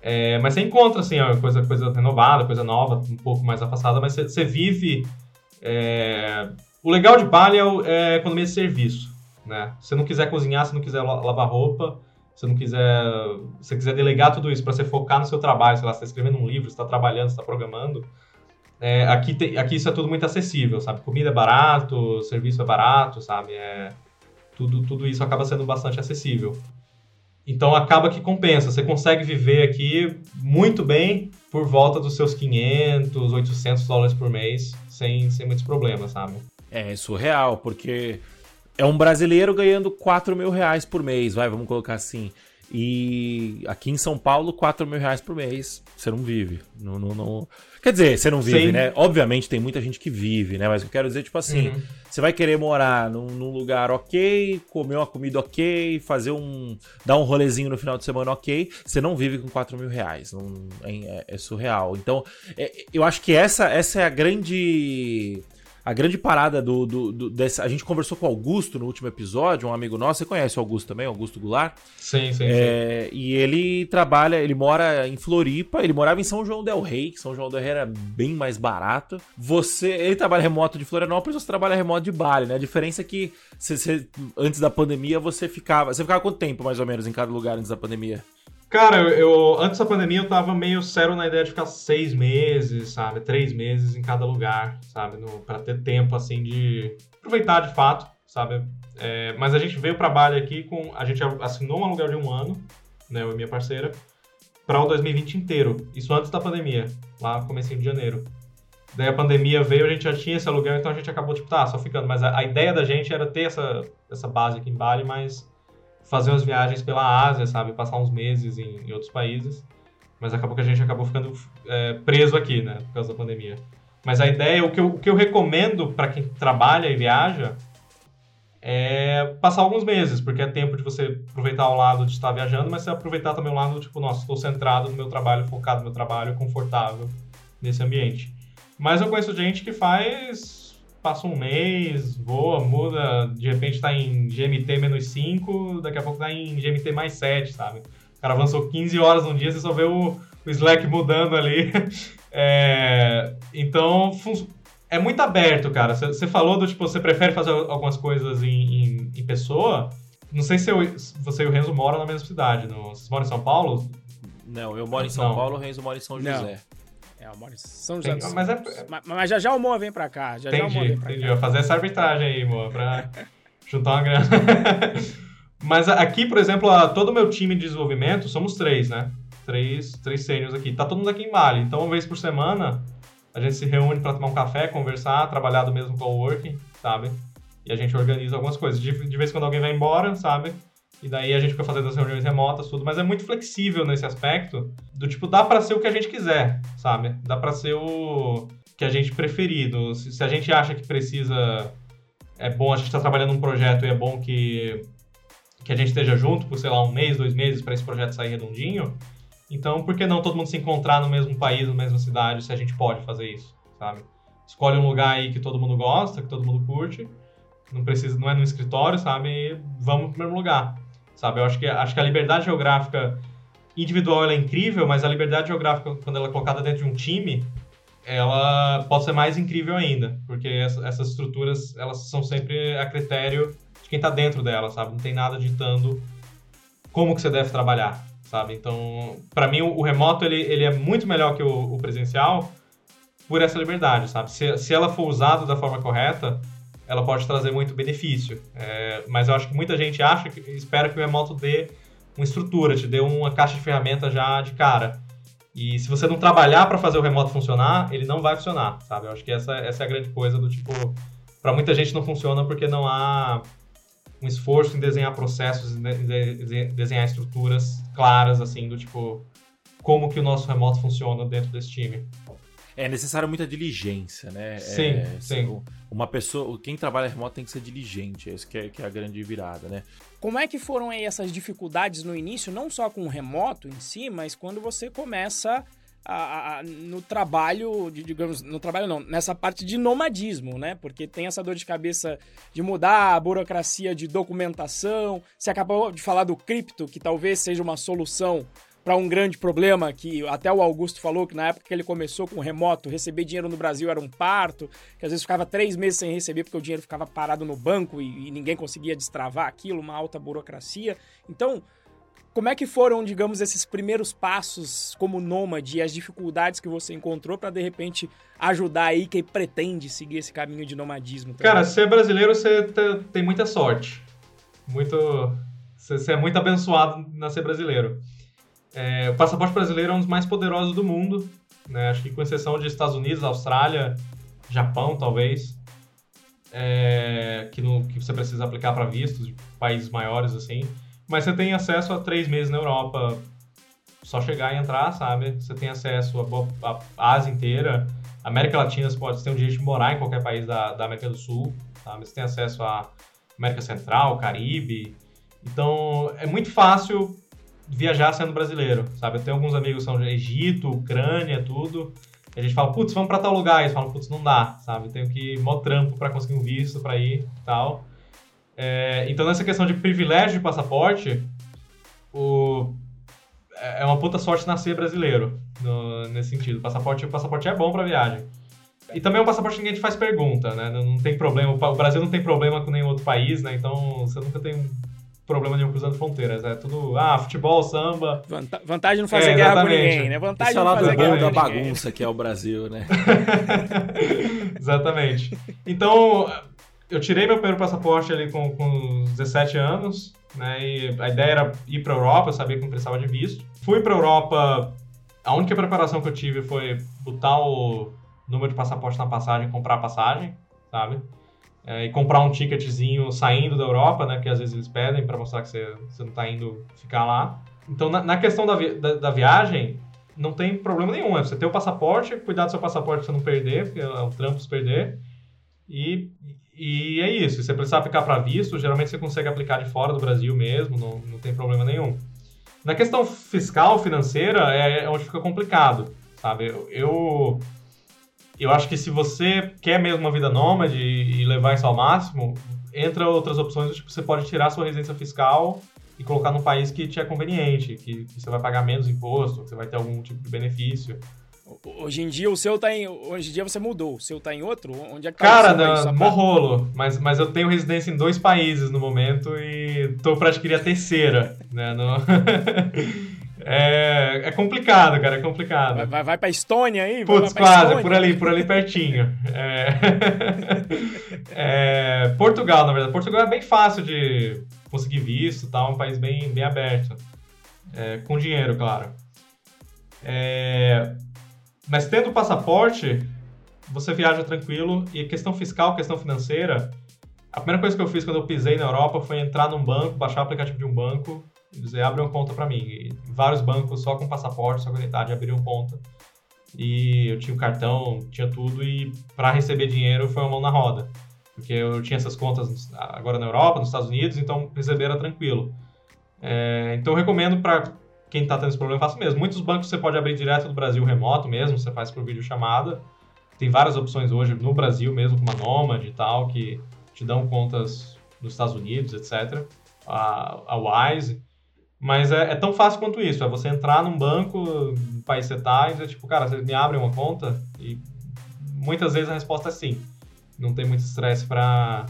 [SPEAKER 3] É, mas você encontra, assim, coisa, coisa renovada, coisa nova, um pouco mais afastada, mas você, você vive... É... O legal de Bali é, é a economia de serviço, né? Se você não quiser cozinhar, se não quiser lavar roupa, se não quiser... Se quiser delegar tudo isso para você focar no seu trabalho, sei lá, você está escrevendo um livro, está trabalhando, está programando é, aqui, te, aqui isso é tudo muito acessível, sabe? Comida é barato, serviço é barato, sabe? É, tudo, tudo isso acaba sendo bastante acessível. Então acaba que compensa. Você consegue viver aqui muito bem, por volta dos seus 500, 800 dólares por mês, sem, sem muitos problemas, sabe?
[SPEAKER 2] É surreal, porque é um brasileiro ganhando 4 mil reais por mês, vai, vamos colocar assim. E aqui em São Paulo, 4 mil reais por mês, você não vive. Não, não, não... Quer dizer, você não vive, Sim. né? Obviamente tem muita gente que vive, né? Mas eu quero dizer, tipo assim, uhum. você vai querer morar num, num, lugar ok, comer uma comida ok, fazer um. dar um rolezinho no final de semana ok, você não vive com 4 mil reais. Não, é, é surreal. Então, é, eu acho que essa, essa é a grande a grande parada do, do, do desse, a gente conversou com o Augusto no último episódio, um amigo nosso, você conhece o Augusto também, Augusto Goulart?
[SPEAKER 3] Sim, sim,
[SPEAKER 2] é, sim. E ele trabalha, ele mora em Floripa, ele morava em São João del Rei, que São João del Rei era bem mais barato. Você, ele trabalha remoto de Florianópolis, você trabalha remoto de Bali, né? A diferença é que você, você, antes da pandemia você ficava, você ficava quanto tempo mais ou menos em cada lugar antes da pandemia?
[SPEAKER 3] Cara, eu, antes da pandemia eu tava meio sério na ideia de ficar seis meses, sabe? Três meses em cada lugar, sabe? No, pra ter tempo, assim, de aproveitar de fato, sabe? É, mas a gente veio pra Bali aqui com. A gente assinou um aluguel de um ano, né? Eu e minha parceira, para o 2020 inteiro. Isso antes da pandemia, lá comecinho de janeiro. Daí a pandemia veio, a gente já tinha esse aluguel, então a gente acabou, tipo, tá, só ficando. Mas a, a ideia da gente era ter essa, essa base aqui em Bali, mas fazer umas viagens pela Ásia, sabe? Passar uns meses em, em outros países. Mas acabou que a gente acabou ficando é, preso aqui, né? Por causa da pandemia. Mas a ideia, o que eu, o que eu recomendo para quem trabalha e viaja é passar alguns meses, porque é tempo de você aproveitar o lado de estar viajando, mas você aproveitar também o lado, tipo, nossa, estou centrado no meu trabalho, focado no meu trabalho, confortável nesse ambiente. Mas eu conheço gente que faz passa um mês, voa, muda, de repente tá em GMT menos 5, daqui a pouco tá em GMT mais 7, sabe? O cara avançou 15 horas num dia, você só vê o, o Slack mudando ali. É, então, é muito aberto, cara. Você falou do tipo, você prefere fazer algumas coisas em, em, em pessoa. Não sei se eu, você e o Renzo moram na mesma cidade. No, vocês moram em São Paulo?
[SPEAKER 2] Não, eu moro em São Não. Paulo, o Renzo mora em São José. Não.
[SPEAKER 1] É, o São José. Mas, é... mas, mas, já já o Moa vem pra cá. Já
[SPEAKER 3] entendi,
[SPEAKER 1] já o
[SPEAKER 3] vem pra entendi. Cá. Vou fazer essa arbitragem aí, Moa, pra juntar uma grana. mas aqui, por exemplo, todo o meu time de desenvolvimento, somos três, né? Três, três sênios aqui. Tá todo mundo aqui em Bali. Então, uma vez por semana, a gente se reúne para tomar um café, conversar, trabalhar do mesmo coworking, sabe? E a gente organiza algumas coisas. De, de vez em quando alguém vai embora, sabe? E daí a gente fica fazendo as reuniões remotas, tudo, mas é muito flexível nesse aspecto, do tipo, dá para ser o que a gente quiser, sabe? Dá para ser o que a gente preferido. Se, se, a gente acha que precisa, é bom, a gente tá trabalhando num projeto e é bom que, que a gente esteja junto por, sei lá, um mês, dois meses para esse projeto sair redondinho, então por que não todo mundo se encontrar no mesmo país, na mesma cidade, se a gente pode fazer isso, sabe? Escolhe um lugar aí que todo mundo gosta, que todo mundo curte, não precisa, não é no escritório, sabe? E vamos pro mesmo lugar sabe? Eu acho que, acho que a liberdade geográfica individual é incrível, mas a liberdade geográfica, quando ela é colocada dentro de um time, ela pode ser mais incrível ainda, porque essas estruturas, elas são sempre a critério de quem está dentro dela, sabe? Não tem nada ditando como que você deve trabalhar, sabe? Então, para mim, o remoto, ele, ele é muito melhor que o, o presencial por essa liberdade, sabe? Se, se ela for usada da forma correta, ela pode trazer muito benefício. É, mas eu acho que muita gente acha que espera que o remoto dê uma estrutura, te dê uma caixa de ferramentas já de cara. E se você não trabalhar para fazer o remoto funcionar, ele não vai funcionar, sabe? Eu acho que essa, essa é a grande coisa do tipo, para muita gente não funciona porque não há um esforço em desenhar processos, em desenhar estruturas claras assim do tipo como que o nosso remoto funciona dentro desse time
[SPEAKER 2] é necessário muita diligência, né?
[SPEAKER 3] Sim,
[SPEAKER 2] é,
[SPEAKER 3] sim.
[SPEAKER 2] Uma pessoa, quem trabalha remoto tem que ser diligente, é isso que é, que é a grande virada, né?
[SPEAKER 1] Como é que foram aí essas dificuldades no início, não só com o remoto em si, mas quando você começa a, a, no trabalho, digamos, no trabalho não, nessa parte de nomadismo, né? Porque tem essa dor de cabeça de mudar a burocracia de documentação. Você acabou de falar do cripto, que talvez seja uma solução para um grande problema que até o Augusto falou que na época que ele começou com remoto, receber dinheiro no Brasil era um parto, que às vezes ficava três meses sem receber porque o dinheiro ficava parado no banco e, e ninguém conseguia destravar aquilo, uma alta burocracia. Então, como é que foram, digamos, esses primeiros passos como nômade e as dificuldades que você encontrou para de repente ajudar aí quem pretende seguir esse caminho de nomadismo?
[SPEAKER 3] Também? Cara, ser brasileiro você tem muita sorte. Muito você é muito abençoado na ser brasileiro. É, o passaporte brasileiro é um dos mais poderosos do mundo, né? Acho que com exceção de Estados Unidos, Austrália, Japão, talvez, é, que, no, que você precisa aplicar para vistos de países maiores, assim. Mas você tem acesso a três meses na Europa, só chegar e entrar, sabe? Você tem acesso à Ásia inteira, América Latina, você pode ter um direito de morar em qualquer país da, da América do Sul, sabe? Você tem acesso à América Central, Caribe. Então, é muito fácil viajar sendo brasileiro, sabe? Eu tenho alguns amigos que são de Egito, Ucrânia, tudo. E a gente fala, putz, vamos pra tal lugar. Eles falam, putz, não dá, sabe? Tenho que ir mó trampo pra conseguir um visto pra ir e tal. É, então, nessa questão de privilégio de passaporte, o, é, é uma puta sorte nascer brasileiro, no, nesse sentido. Passaporte, passaporte é bom pra viagem. E também é um passaporte que ninguém te faz pergunta, né? Não, não tem problema, o Brasil não tem problema com nenhum outro país, né? Então, você nunca tem problema nenhum cruzando fronteiras. É tudo, ah, futebol, samba.
[SPEAKER 1] vantagem não fazer é, guerra com ninguém, né? Vantagem
[SPEAKER 2] não fazer guerra bom da bagunça que é o Brasil, né?
[SPEAKER 3] exatamente. Então, eu tirei meu primeiro passaporte ali com, com 17 anos, né? E a ideia era ir para Europa, eu sabia que não precisava de visto. Fui para Europa, a única preparação que eu tive foi botar o número de passaporte na passagem, comprar a passagem, sabe? É, e comprar um ticketzinho saindo da Europa, né? Que às vezes eles pedem para mostrar que você, você não está indo ficar lá. Então, na, na questão da, vi da, da, viagem, não tem problema nenhum. É você ter o passaporte, cuidar do seu passaporte para você não perder, porque é um trampo se perder. E, e é isso. Se você precisar aplicar para visto, geralmente você consegue aplicar de fora do Brasil mesmo, não, não tem problema nenhum. Na questão fiscal, financeira, é, é onde fica complicado, sabe? Eu, eu eu acho que se você quer mesmo uma vida nômade e levar isso ao máximo, entra outras opções, tipo, você pode tirar sua residência fiscal e colocar num país que te é conveniente, que, que, você vai pagar menos imposto, que você vai ter algum tipo de benefício.
[SPEAKER 1] Hoje em dia o seu tá em. Hoje em dia você mudou. O seu tá em outro? Onde é que
[SPEAKER 3] tá Cara, morrolo. Mas, mas eu tenho residência em dois países no momento e tô pra adquirir a terceira. Né? No... É, é complicado, cara, é complicado.
[SPEAKER 1] Vai, vai, vai pra Estônia aí?
[SPEAKER 3] Putz, quase, por ali, por ali pertinho. É... é... Portugal, na verdade. Portugal é bem fácil de conseguir visto, tá? um país bem, bem aberto. É, com dinheiro, claro. É... Mas tendo passaporte, você viaja tranquilo. E questão fiscal, questão financeira, a primeira coisa que eu fiz quando eu pisei na Europa foi entrar num banco, baixar o aplicativo de um banco dizer, abre uma conta para mim. E vários bancos só com passaporte, só com identidade abriram conta. E eu tinha o cartão, tinha tudo e para receber dinheiro foi uma mão na roda. Porque eu tinha essas contas agora na Europa, nos Estados Unidos, então receber era tranquilo. É, então eu recomendo para quem está tendo esse problema, faça mesmo. Muitos bancos você pode abrir direto do Brasil remoto mesmo, você faz por videochamada. Tem várias opções hoje no Brasil mesmo, como a Nomad e tal, que te dão contas nos Estados Unidos, etc. A, a Wise. Mas é, é, tão fácil quanto isso. É você entrar num banco, no país você tá, e dizer, tipo, cara, vocês me abrem uma conta? E muitas vezes a resposta é sim. Não tem muito estresse para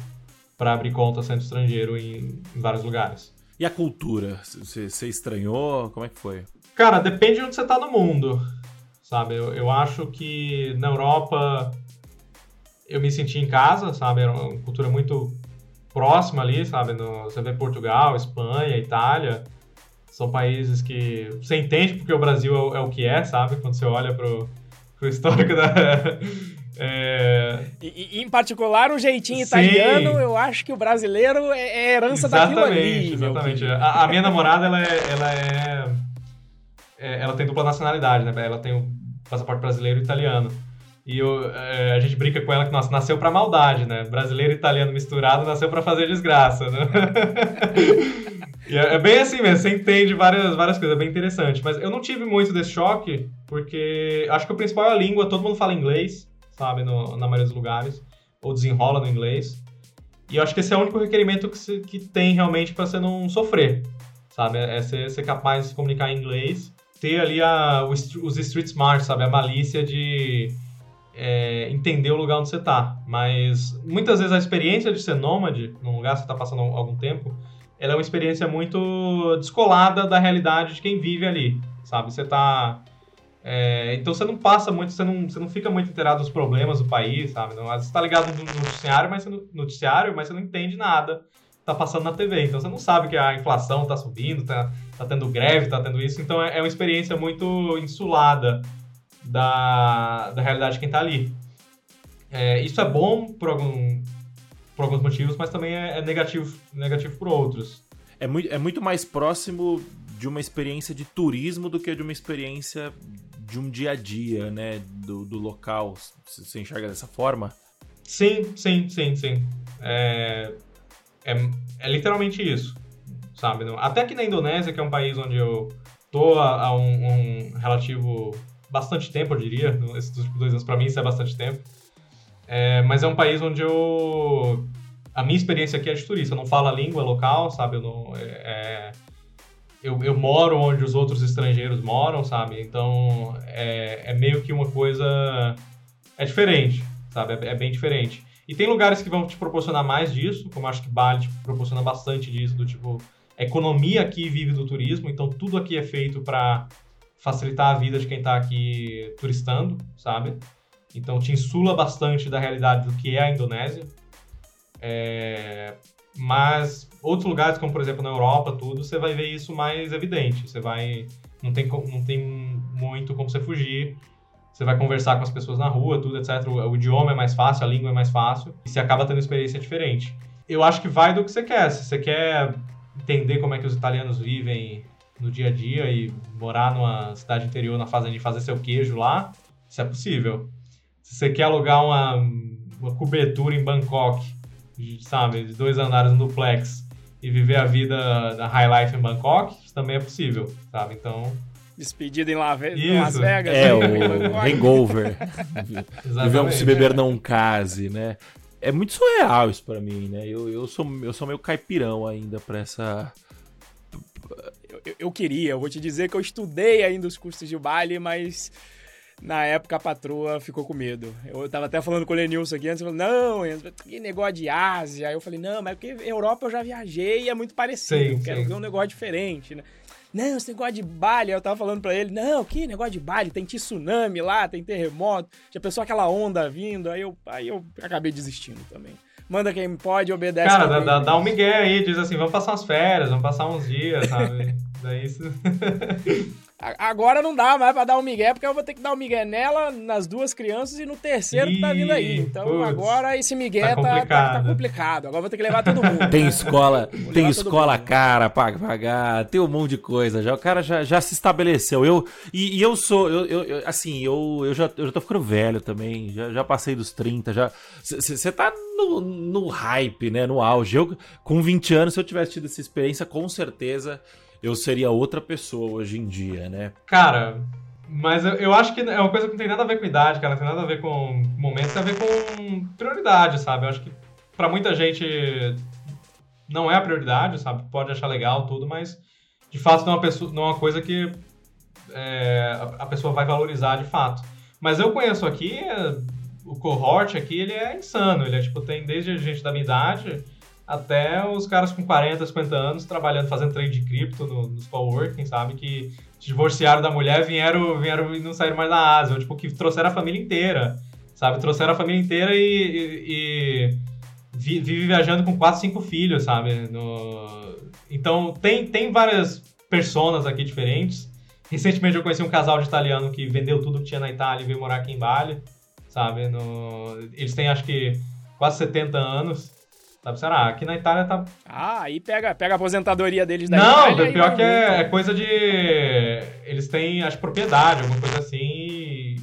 [SPEAKER 3] abrir conta sendo estrangeiro em, em, vários lugares.
[SPEAKER 2] E a cultura? Você, você estranhou? Como é que foi?
[SPEAKER 3] Cara, depende de onde você tá no mundo, sabe? Eu, eu acho que na Europa eu me senti em casa, sabe? Era uma cultura muito próxima ali, sabe? No, você vê Portugal, Espanha, Itália são países que você entende porque o Brasil é, é o que é, sabe? Quando você olha pro, pro histórico da.
[SPEAKER 1] É... E, em particular, o jeitinho Sim. italiano, eu acho que o brasileiro é, é herança exatamente, daquilo ali.
[SPEAKER 3] Exatamente. A, a, minha namorada, ela é, ela é, é, Ela tem dupla nacionalidade, né? Ela tem o passaporte brasileiro e italiano. E eu, é, a gente brinca com ela que, nossa, nasceu pra maldade, né? Brasileiro e italiano misturado nasceu pra fazer desgraça, né? É, é, bem assim mesmo, você entende várias, várias coisas, é bem interessante. Mas eu não tive muito desse choque, porque acho que o principal é a língua, todo mundo fala inglês, sabe, no, na maioria dos lugares, ou desenrola no inglês. E eu acho que esse é o único requerimento que, se, que tem realmente para você não sofrer, sabe? É ser, ser capaz de se comunicar em inglês, ter ali a, os, street smart, sabe? A malícia de é, entender o lugar onde você tá. Mas muitas vezes a experiência de ser nômade, num lugar que você tá passando algum tempo, ela é uma experiência muito descolada da realidade de quem vive ali, sabe? Você tá... É, então você não passa muito, você não, você não fica muito inteirado dos problemas do país, sabe? Não, você tá ligado no noticiário, mas você não, noticiário, mas você não entende nada tá passando na TV. Então você não sabe que a inflação tá subindo, tá, tá tendo greve, tá tendo isso. Então é, é uma experiência muito insulada da, da realidade de quem está ali. É, isso é bom por, algum, por alguns motivos, mas também é, é negativo, negativo por outros.
[SPEAKER 2] É muito, é muito mais próximo de uma experiência de turismo do que de uma experiência de um dia a dia, né? Do, do local. Você enxerga dessa forma?
[SPEAKER 3] Sim, sim, sim, sim. É, é, é literalmente isso, sabe? Até aqui na Indonésia, que é um país onde eu tô há, há um, um, relativo bastante tempo, eu diria. Esses dois anos para mim isso é bastante tempo. É, mas é um país onde eu a minha experiência aqui é de turista. Eu não falo a língua local, sabe? Eu não é, é eu, eu, moro onde os outros estrangeiros moram, sabe? Então é, é meio que uma coisa. É diferente, sabe? É, é, bem diferente. E tem lugares que vão te proporcionar mais disso, como acho que Bali te proporciona bastante disso, do tipo. A economia aqui vive do turismo, então tudo aqui é feito para facilitar a vida de quem está aqui turistando, sabe? Então te insula bastante da realidade do que é a Indonésia. É, mas outros lugares, como por exemplo na Europa, tudo, você vai ver isso mais evidente. Você vai. Não tem, não tem muito como você fugir. Você vai conversar com as pessoas na rua, tudo, etc. O, o idioma é mais fácil, a língua é mais fácil. E você acaba tendo experiência diferente. Eu acho que vai do que você quer. Se você quer entender como é que os italianos vivem no dia a dia e morar numa cidade interior, na fazenda e fazer seu queijo lá, isso é possível. Se você quer alugar uma, uma cobertura em Bangkok sabe, de dois andares no duplex e viver a vida da high life em Bangkok, isso também é possível, sabe? Então.
[SPEAKER 1] Despedida em Las Vegas.
[SPEAKER 2] É, o hangover. Viver um se beber não case, né? É muito surreal isso para mim, né? Eu, eu, sou, eu sou meio caipirão ainda pra essa.
[SPEAKER 1] Eu, eu, queria, eu vou te dizer que eu estudei ainda os cursos de baile, mas na época a patroa ficou com medo. Eu tava até falando com o Lenilson aqui antes, falou, não, que negócio de Ásia. Aí eu falei, não, mas porque Europa eu já viajei e é muito parecido, sim, quero sim. ver um negócio diferente, né? Não, esse negócio de Bali, eu tava falando para ele, não, que negócio de Bali, tem tsunami lá, tem terremoto, já pensou aquela onda vindo, aí eu, aí eu acabei desistindo também. Manda quem pode, obedece.
[SPEAKER 3] Cara, dá, dá, dá, um migué aí, diz assim, vamos passar umas férias, vamos passar uns dias, sabe? Daí isso...
[SPEAKER 1] Agora não dá mais pra dar um migué, porque eu vou ter que dar um migué nela, nas duas crianças e no terceiro Ih, que tá vindo aí. Então putz, agora esse migué tá, tá complicado. Tá, tá, complicado. Agora vou ter que levar todo mundo.
[SPEAKER 2] Tem escola, tem escola cara pra pagar, tem um monte de coisa. Já, o cara já, já se estabeleceu. Eu, e, e eu sou, eu, eu, assim, eu, eu, já, eu já tô ficando velho também, já, já passei dos 30, já. Você tá no, no hype, né? No auge. Eu, com 20 anos, se eu tivesse tido essa experiência, com certeza eu seria outra pessoa hoje em dia, né?
[SPEAKER 3] Cara, mas eu, eu, acho que é uma coisa que não tem nada a ver com idade, cara, não tem nada a ver com momento, tem a ver com prioridade, sabe? Eu acho que para muita gente não é a prioridade, sabe? Pode achar legal tudo, mas de fato não é uma, pessoa, não é uma coisa que é, a pessoa vai valorizar de fato. Mas eu conheço aqui, o cohort aqui, ele é insano. Ele é tipo, tem desde gente da minha idade até os caras com 40, 50 anos trabalhando, fazendo trade de cripto no, nos coworking, sabe? Que divorciaram da mulher, vieram, vieram e não saíram mais da Ásia. Tipo, que trouxeram a família inteira, sabe? Trouxeram a família inteira e, e, e vive viajando com 4, 5 filhos, sabe? No... Então, tem, tem várias personas aqui diferentes. Recentemente eu conheci um casal de italiano que vendeu tudo que tinha na Itália e veio morar aqui em Bali, sabe? No... Eles têm, acho que, quase 70 anos. Sabe, será? Aqui na Itália tá.
[SPEAKER 1] Ah, aí pega, pega a aposentadoria deles da
[SPEAKER 3] Não,
[SPEAKER 1] Itália.
[SPEAKER 3] Pior que é, é, coisa de. Eles têm, acho, propriedade, alguma coisa assim. E,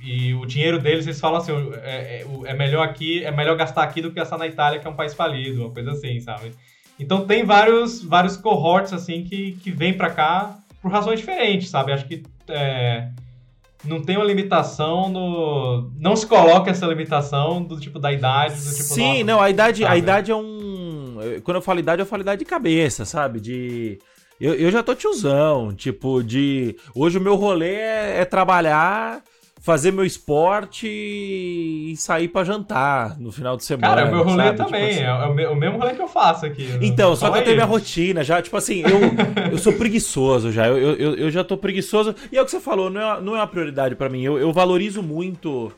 [SPEAKER 3] e o dinheiro deles, eles falam assim: é, é, é, melhor aqui, é melhor gastar aqui do que gastar na Itália, que é um país falido, uma coisa assim, sabe? Então tem vários, vários cohorts, assim, que, que vêm pra cá por razões diferentes, sabe? Acho que. É, não tem uma limitação no. Não se coloca essa limitação do tipo da idade, do tipo.
[SPEAKER 2] Sim, nossa, não, a idade, a idade é um. Quando eu falo idade, eu falo idade de cabeça, sabe? De. Eu, eu já tô tiozão, tipo, de. Hoje o meu rolê é, é trabalhar fazer meu esporte e sair para jantar no final de semana.
[SPEAKER 3] Cara, o meu rolê sabe? Tipo também, tipo assim. é o mesmo rolê que eu faço aqui.
[SPEAKER 2] Então, só que eu tenho minha rotina já, tipo assim, eu, eu sou preguiçoso já, eu, eu, eu já tô preguiçoso. E é o que você falou, não é, não é uma prioridade para mim. Eu, eu valorizo muito.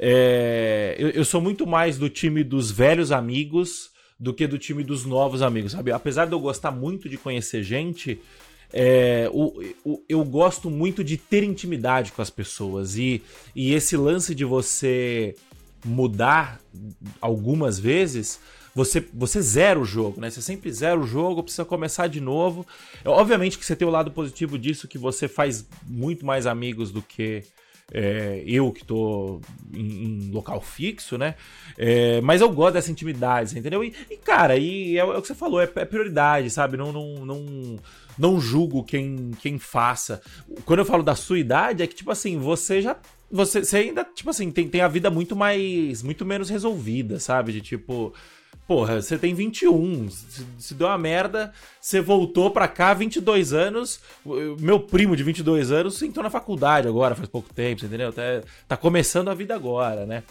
[SPEAKER 2] É, eu, eu sou muito mais do time dos velhos amigos do que do time dos novos amigos, sabe? Apesar de eu gostar muito de conhecer gente, é, o, o, eu gosto muito de ter intimidade com as pessoas. E, e esse lance de você mudar algumas vezes, você, você zera o jogo, né? Você sempre zera o jogo, precisa começar de novo. Obviamente que você tem o lado positivo disso, que você faz muito mais amigos do que é, eu que tô em, em local fixo, né? É, mas eu gosto dessa intimidade, entendeu? E, e cara, e é, é, o que você falou, é, é, prioridade, sabe? Não, não, não, não julgo quem, quem faça. Quando eu falo da sua idade, é que, tipo assim, você já você, você ainda, tipo assim, tem, tem a vida muito mais. muito menos resolvida, sabe? De tipo. Porra, você tem 21, se, se deu uma merda, você voltou pra cá, 22 anos. Meu primo de 22 anos entrou na faculdade agora, faz pouco tempo, entendeu? Tá, tá começando a vida agora, né?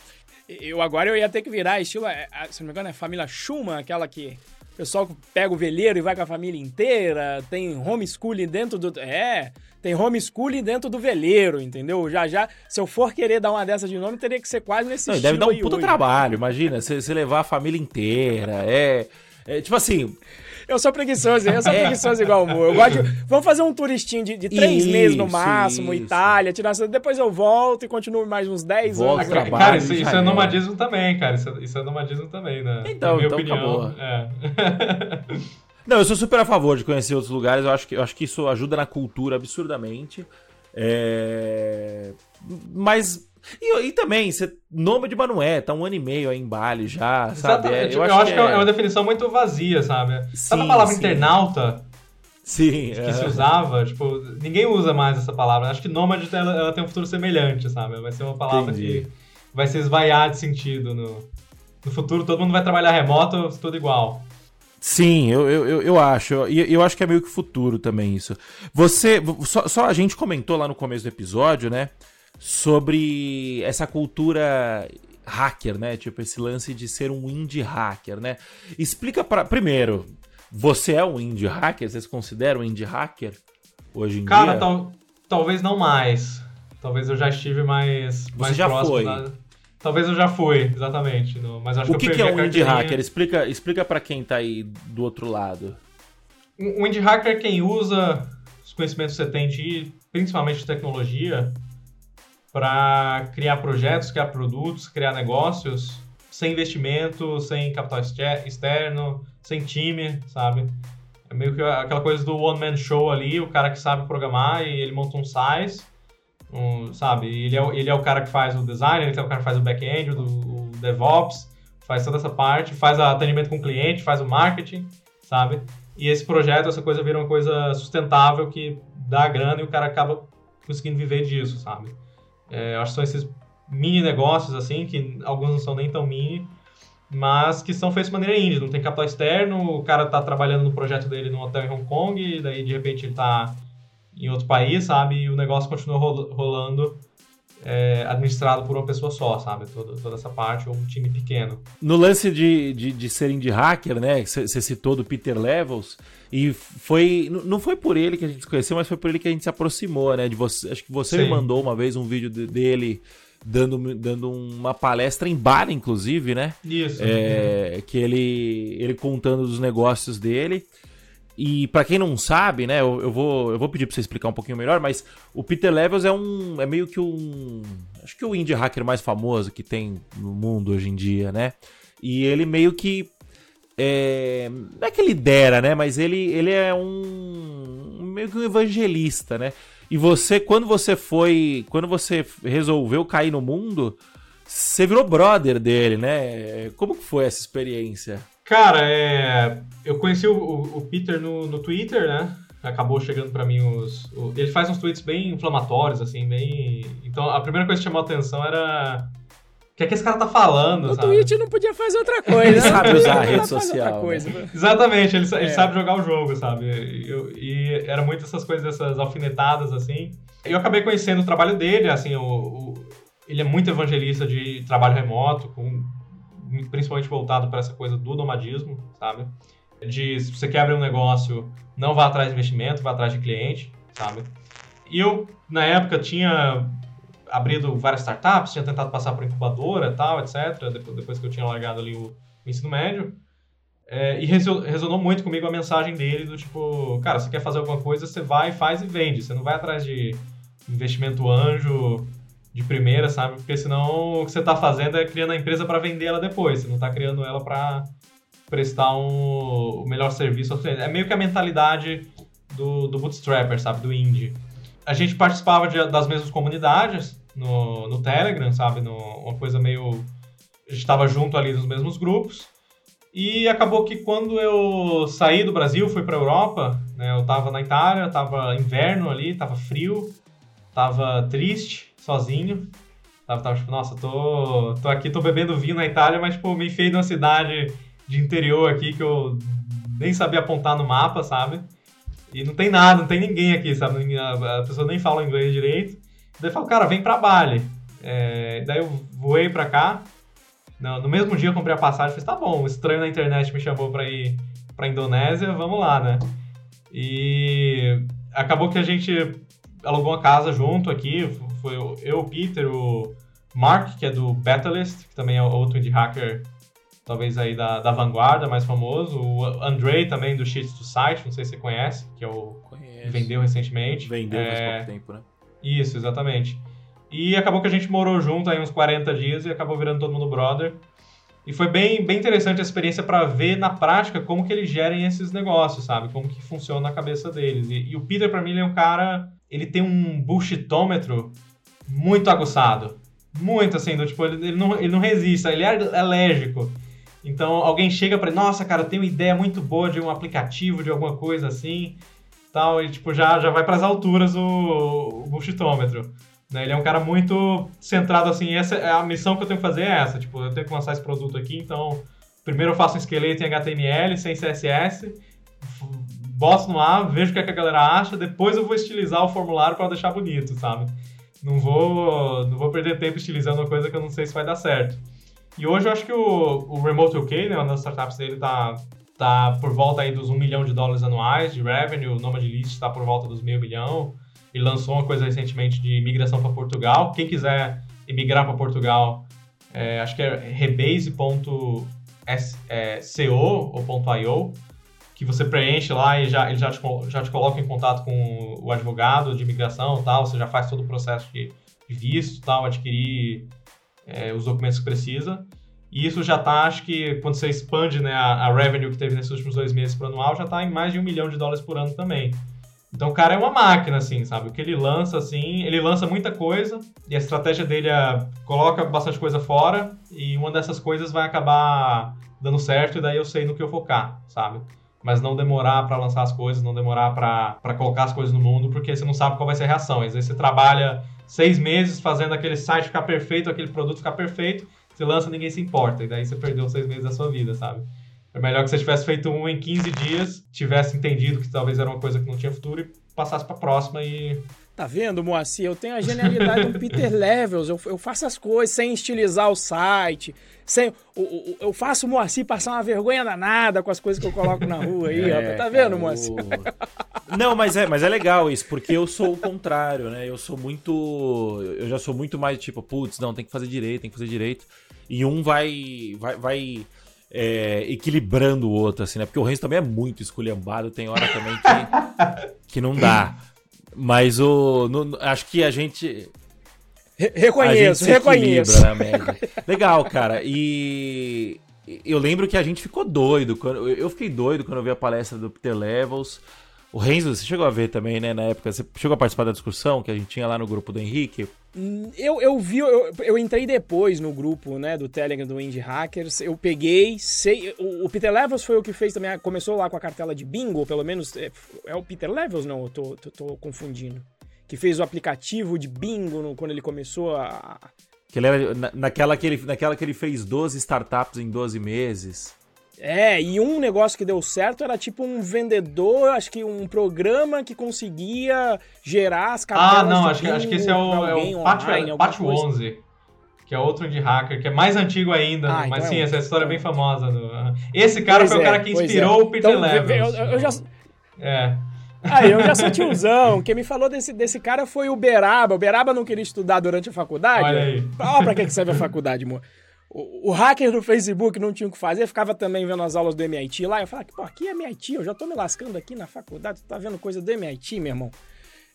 [SPEAKER 1] Eu agora eu ia ter que virar estilo, é, se não me engano, é família Schumann, aquela que o pessoal pega o veleiro e vai com a família inteira, tem homeschooling dentro do. É, tem homeschooling dentro do veleiro, entendeu? Já já, se eu for querer dar uma dessa de nome, teria que ser quase nesse Não,
[SPEAKER 2] Deve dar um puta
[SPEAKER 1] hoje.
[SPEAKER 2] trabalho, imagina, você levar a família inteira. É, é tipo assim.
[SPEAKER 1] Eu sou preguiçoso, eu sou é. preguiçoso igual o Eu gosto de, Vamos fazer um turistinho de, de três isso, meses no máximo, isso. Itália, tirar depois eu volto e continuo mais uns 10
[SPEAKER 3] Volta anos. Trabalho, cara, isso, isso é, é nomadismo também, cara. Isso, isso é nomadismo também, né?
[SPEAKER 2] Então, Na minha então opinião. Acabou. É. Não, eu sou super a favor de conhecer outros lugares. Eu acho que, eu acho que isso ajuda na cultura absurdamente. É... Mas. E, e também, você, nome de Manué, tá um ano e meio aí em Bali já, sabe?
[SPEAKER 3] É, eu, eu, acho, que é... é... uma definição muito vazia, sabe? Sim, sabe a palavra sim. internauta?
[SPEAKER 2] Sim.
[SPEAKER 3] Que é. se usava, tipo, ninguém usa mais essa palavra. Acho que nômade ela, ela, tem um futuro semelhante, sabe? Vai ser uma palavra Entendi. que vai se esvaiar de sentido no, no futuro. Todo mundo vai trabalhar remoto, tudo igual.
[SPEAKER 2] Sim, eu, eu, eu acho. E eu, eu, acho que é meio que futuro também isso. Você. Só, só, a gente comentou lá no começo do episódio, né? Sobre essa cultura hacker, né? Tipo, esse lance de ser um indie hacker, né? Explica para Primeiro, você é um indie hacker? Vocês consideram um indie hacker hoje em
[SPEAKER 3] Cara,
[SPEAKER 2] dia?
[SPEAKER 3] Cara, tal, talvez não mais. Talvez eu já estive mais,
[SPEAKER 2] você
[SPEAKER 3] mais
[SPEAKER 2] já foi.
[SPEAKER 3] Da... Talvez eu já fui, exatamente. No, mas acho
[SPEAKER 2] o
[SPEAKER 3] que,
[SPEAKER 2] que, que é um indie hacker? Explica, explica para quem tá aí do outro lado.
[SPEAKER 3] Um, um indie hacker é quem usa os conhecimentos que você tem de, principalmente de tecnologia, para criar projetos, criar produtos, criar negócios sem investimento, sem capital externo, sem time, sabe? É meio que aquela coisa do one man show ali, o cara que sabe programar e ele monta um size um, sabe? Ele é, ele é o cara que faz o design, ele é o cara que faz o back-end, o, o DevOps, faz toda essa parte, faz o atendimento com o cliente, faz o marketing, sabe? E esse projeto, essa coisa vira uma coisa sustentável que dá grana e o cara acaba conseguindo viver disso, sabe? É, acho que são esses mini negócios, assim, que alguns não são nem tão mini, mas que são feitos de maneira indie, não tem capital externo, o cara tá trabalhando no projeto dele num hotel em Hong Kong, e daí de repente ele tá em outro país, sabe? E o negócio continua rolando é, administrado por uma pessoa só, sabe? Toda, toda essa parte, ou um time pequeno.
[SPEAKER 2] No lance de, de, de serem de hacker, né? Você citou do Peter Levels, e foi. Não foi por ele que a gente se conheceu, mas foi por ele que a gente se aproximou, né? De você, acho que você Sim. me mandou uma vez um vídeo dele dando, dando uma palestra em bar, inclusive, né?
[SPEAKER 3] Isso.
[SPEAKER 2] É, que ele, ele contando dos negócios dele. E para quem não sabe, né, eu, eu, vou, eu vou pedir para você explicar um pouquinho melhor, mas o Peter Levels é um é meio que um acho que o indie hacker mais famoso que tem no mundo hoje em dia, né? E ele meio que é, não é que ele dera, né, mas ele ele é um meio que um evangelista, né? E você quando você foi, quando você resolveu cair no mundo, você virou brother dele, né? Como que foi essa experiência?
[SPEAKER 3] Cara, é... eu conheci o, o, Peter no, no Twitter, né? Acabou chegando para mim os. O... Ele faz uns tweets bem inflamatórios, assim, bem. Então a primeira coisa que chamou a atenção era. O que é que esse cara tá falando?
[SPEAKER 1] O
[SPEAKER 3] sabe?
[SPEAKER 1] Twitch não podia fazer outra coisa.
[SPEAKER 2] Ele sabe usar a rede social. Coisa,
[SPEAKER 3] né? Exatamente, ele, ele é. sabe jogar o jogo, sabe? Eu, e era muito essas coisas, essas alfinetadas, assim. Eu acabei conhecendo o trabalho dele, assim, o, o ele é muito evangelista de trabalho remoto, com principalmente voltado para essa coisa do nomadismo, sabe? De se você quer abrir um negócio, não vá atrás de investimento, vá atrás de cliente, sabe? E eu, na época, tinha abrido várias startups, tinha tentado passar por incubadora tal, etc., depois, depois que eu tinha largado ali o, o ensino médio. É, e resonou muito comigo a mensagem dele do tipo, cara, você quer fazer alguma coisa, você vai, faz e vende. Você não vai atrás de investimento anjo de primeira, sabe? Porque senão o que você está fazendo é criando a empresa para vender ela depois. Você não está criando ela para prestar um, o melhor serviço. É meio que a mentalidade do, do bootstrapper, sabe? Do indie. A gente participava de, das mesmas comunidades no, no Telegram, sabe? No, uma coisa meio... A gente estava junto ali nos mesmos grupos. E acabou que quando eu saí do Brasil, fui para Europa, né? Eu tava na Itália, tava inverno ali, tava frio, tava triste, sozinho. Tava, tava tipo, nossa, tô, tô aqui, tô bebendo vinho na Itália, mas, tipo, me enfiei numa cidade de interior aqui que eu nem sabia apontar no mapa, sabe? E não tem nada, não tem ninguém aqui, sabe? A pessoa nem fala inglês direito. Daí eu falo, cara, vem pra Bali. É, daí eu voei pra cá, no, no mesmo dia eu comprei a passagem falei, tá bom, o estranho na internet me chamou pra ir pra Indonésia, vamos lá, né? E acabou que a gente alugou uma casa junto aqui, foi eu, o Peter, o Mark, que é do Betalist, que também é outro indie hacker, talvez aí da, da vanguarda, mais famoso, o Andrei também do Sheets to Site, não sei se você conhece, que é o que vendeu recentemente.
[SPEAKER 2] Vendeu é... faz pouco tempo, né?
[SPEAKER 3] Isso, exatamente. E acabou que a gente morou junto aí uns 40 dias e acabou virando todo mundo brother. E foi bem, bem interessante a experiência para ver na prática como que eles gerem esses negócios, sabe? Como que funciona na cabeça deles. E, e o Peter, para mim, ele é um cara... Ele tem um bullshitômetro muito aguçado. Muito, assim, do, tipo, ele, ele, não, ele não resiste, ele é alérgico. Então, alguém chega para nossa, cara, eu tenho uma ideia muito boa de um aplicativo, de alguma coisa assim, tal, e, tipo, já, já vai para as alturas o, o bullshitômetro. Né? Ele é um cara muito centrado assim, essa é a missão que eu tenho que fazer é essa, tipo, eu tenho que lançar esse produto aqui, então primeiro eu faço um esqueleto em HTML, sem CSS, boto no ar, vejo o que, é que a galera acha, depois eu vou estilizar o formulário para deixar bonito, sabe? Não vou, não vou perder tempo estilizando uma coisa que eu não sei se vai dar certo. E hoje eu acho que o, o Remote UK, né, uma das startups dele, tá, tá por volta aí dos 1 milhão de dólares anuais de revenue, o Nomad List está por volta dos meio milhão. Ele lançou uma coisa recentemente de migração para Portugal. Quem quiser emigrar para Portugal, é, acho que é rebase.co é, ou .io, que você preenche lá e já, ele já te, já te coloca em contato com o advogado de imigração tal, você já faz todo o processo de, de visto tal, adquirir é, os documentos que precisa. E isso já está, acho que quando você expande né, a, a revenue que teve nesses últimos dois meses para anual, já está em mais de um milhão de dólares por ano também. Então o cara é uma máquina, assim, sabe? O que ele lança, assim, ele lança muita coisa e a estratégia dele é coloca bastante coisa fora e uma dessas coisas vai acabar dando certo e daí eu sei no que eu focar, sabe? Mas não demorar para lançar as coisas, não demorar para colocar as coisas no mundo, porque você não sabe qual vai ser a reação. Às vezes você trabalha seis meses fazendo aquele site ficar perfeito, aquele produto ficar perfeito, você lança ninguém se importa, e daí você perdeu seis meses da sua vida, sabe? É melhor que você tivesse feito um em 15 dias, tivesse entendido que talvez era uma coisa que não tinha futuro e passasse para a próxima e
[SPEAKER 1] Tá vendo, Moacir? Eu tenho a genialidade do Peter Levels. Eu, eu faço as coisas sem estilizar o site. Sem, eu, eu faço o Moacir passar uma vergonha danada com as coisas que eu coloco na rua aí, é, Tá vendo, cara, Moacir?
[SPEAKER 2] Não, mas é, mas é legal isso, porque eu sou o contrário, né? Eu sou muito. Eu já sou muito mais tipo, putz, não, tem que fazer direito, tem que fazer direito. E um vai. vai, vai é, equilibrando o outro, assim, né? Porque o Renzo também é muito esculhambado, tem hora também que, que não dá. Mas o. No, acho que a gente.
[SPEAKER 1] Re reconheço, a gente reconheço. Na
[SPEAKER 2] média. Legal, cara. E eu lembro que a gente ficou doido. Quando, eu fiquei doido quando eu vi a palestra do Peter Levels. O Renzo, você chegou a ver também, né, na época? Você chegou a participar da discussão que a gente tinha lá no grupo do Henrique?
[SPEAKER 1] Eu, eu vi, eu, eu entrei depois no grupo, né, do Telegram do Indie Hackers. Eu peguei, sei. O, o, Peter Levels foi o que fez também. Começou lá com a cartela de bingo, pelo menos. É, é o Peter Levels? Não, eu tô, tô, tô, confundindo. Que fez o aplicativo de bingo no, quando ele começou a.
[SPEAKER 2] Que ele era, na, naquela, que ele, naquela que ele fez 12 startups em 12 meses.
[SPEAKER 1] É, e um negócio que deu certo era tipo um vendedor, acho que um programa que conseguia gerar as
[SPEAKER 3] cartelas. Ah, não, acho que, acho que esse é o, é o Patch, Patch 11, que é outro de hacker, que é mais antigo ainda, ah, mas então sim, é essa história é bem famosa. Do... Esse cara pois foi é, o cara que inspirou é. o Peter então, Levels.
[SPEAKER 1] Eu, eu, já... É. Aí eu já sou tiozão. Quem me falou desse, desse cara foi o Beraba. O Beraba não queria estudar durante a faculdade.
[SPEAKER 3] Olha aí.
[SPEAKER 1] Olha pra que serve a faculdade, amor. O, o, hacker do Facebook não tinha o que fazer, ficava também vendo as aulas do MIT lá. Eu falava, pô, aqui é MIT, eu já tô me lascando aqui na faculdade, tu tá vendo coisa do MIT, meu irmão.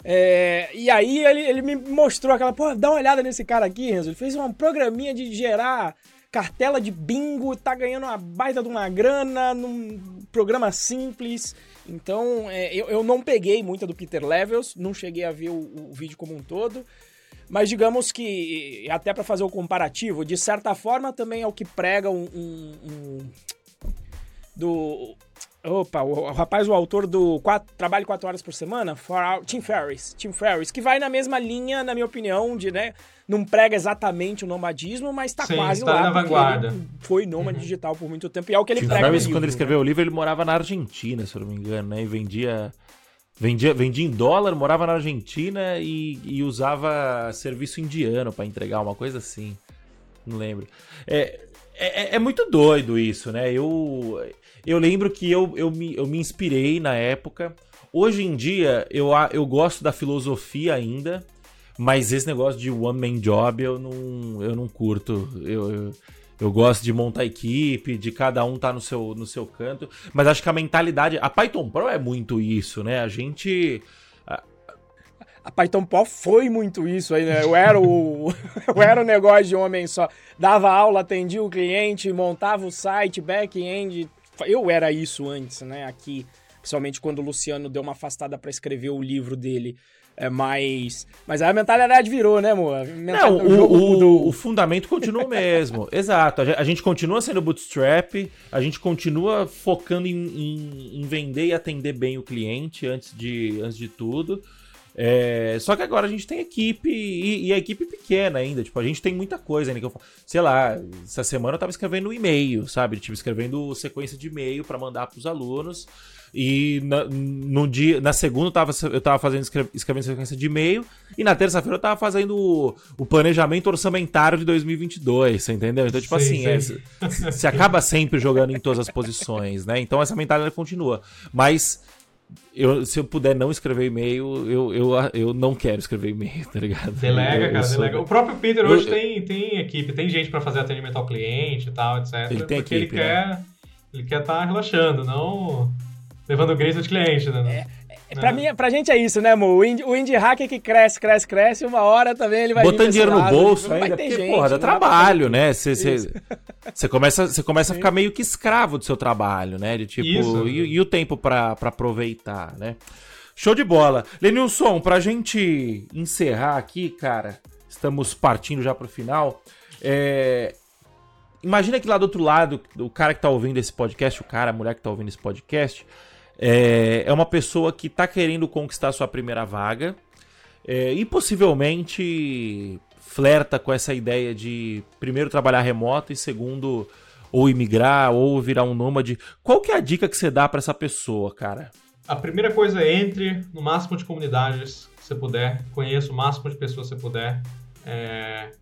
[SPEAKER 1] É, e aí ele, ele me mostrou aquela, pô, dá uma olhada nesse cara aqui, Renzo. Ele fez uma programinha de gerar cartela de bingo, tá ganhando uma baita de uma grana num programa simples. Então, é, eu, eu não peguei muita do Peter Levels, não cheguei a ver o, o vídeo como um todo. Mas digamos que, até para fazer o comparativo, de certa forma também é o que prega um, um, um do Opa, o, o, rapaz, o autor do quatro, Trabalho 4 Horas por Semana, for, Tim Ferriss, Tim Ferriss, que vai na mesma linha, na minha opinião, de, né, não prega exatamente o nomadismo, mas tá Sim, quase
[SPEAKER 3] tá
[SPEAKER 1] lá.
[SPEAKER 3] na vanguarda.
[SPEAKER 1] foi nômade uhum. digital por muito tempo, e é o que ele Tim prega
[SPEAKER 2] Ferriss, quando ele escreveu né? o livro, ele morava na Argentina, se eu não me engano, né, e vendia... Vendia, vendia em dólar, morava na Argentina e, e usava serviço indiano para entregar, uma coisa assim. Não lembro. É, é, é, muito doido isso, né? Eu, eu lembro que eu, eu, me, eu me inspirei na época. Hoje em dia, eu, eu gosto da filosofia ainda, mas esse negócio de one man job eu não, eu não curto. Eu, eu, eu gosto de montar equipe, de cada um estar tá no seu, no seu canto. Mas acho que a mentalidade. A Python Pro é muito isso, né? A gente.
[SPEAKER 1] A Python Pro foi muito isso aí, né? Eu era o, eu era o negócio de homem só. Dava aula, atendia o cliente, montava o site, back-end, eu era isso antes, né? Aqui, principalmente quando o Luciano deu uma afastada para escrever o livro dele. É, mas, mas a mentalidade virou, né, amor?
[SPEAKER 2] Não, o, o, o, fundamento continua o mesmo. Exato. A gente continua sendo bootstrap, a gente continua focando em, em, em vender e atender bem o cliente antes de, antes de tudo. É, só que agora a gente tem equipe e, e, a equipe pequena ainda. Tipo, a gente tem muita coisa ainda que eu Sei lá, essa semana eu tava escrevendo um e-mail, sabe? Tipo, escrevendo sequência de e-mail para mandar pros alunos. E na, no dia, na segunda eu tava, eu tava fazendo escrevendo sequência de e-mail. E na terça-feira eu tava fazendo o, o, planejamento orçamentário de 2022, você entendeu? Então, tipo sim, assim, sim. É, você acaba sempre jogando em todas as posições, né? Então essa mentalidade continua. Mas eu, se eu puder não escrever e-mail, eu, eu, eu não quero escrever e-mail, tá ligado?
[SPEAKER 3] Delega, cara, sou... delega. O próprio Peter hoje eu, tem, tem equipe, tem gente para fazer atendimento ao cliente e tal, etc.
[SPEAKER 2] Ele tem
[SPEAKER 3] porque
[SPEAKER 2] equipe,
[SPEAKER 3] ele
[SPEAKER 2] né?
[SPEAKER 3] quer ele quer estar tá relaxando, não levando grito de cliente, né?
[SPEAKER 1] É. Pra, mim, pra gente é isso, né, amor? O indie, o indie hacker que cresce, cresce, cresce, uma hora também ele vai
[SPEAKER 2] Botando dinheiro no bolso ainda, porque, gente, porra, dá trabalho, né? Você começa, cê começa a ficar meio que escravo do seu trabalho, né? De tipo, e, e, o tempo pra, pra aproveitar, né? Show de bola. Lenilson, pra gente encerrar aqui, cara, estamos partindo já pro final. É... Imagina que lá do outro lado, o cara que tá ouvindo esse podcast, o cara, a mulher que tá ouvindo esse podcast, é, é uma pessoa que está querendo conquistar sua primeira vaga é, e possivelmente flerta com essa ideia de primeiro trabalhar remoto e segundo ou imigrar ou virar um nômade. Qual que é a dica que você dá para essa pessoa, cara?
[SPEAKER 3] A primeira coisa é entre no máximo de comunidades que você puder, conheça o máximo de pessoas que você puder. É...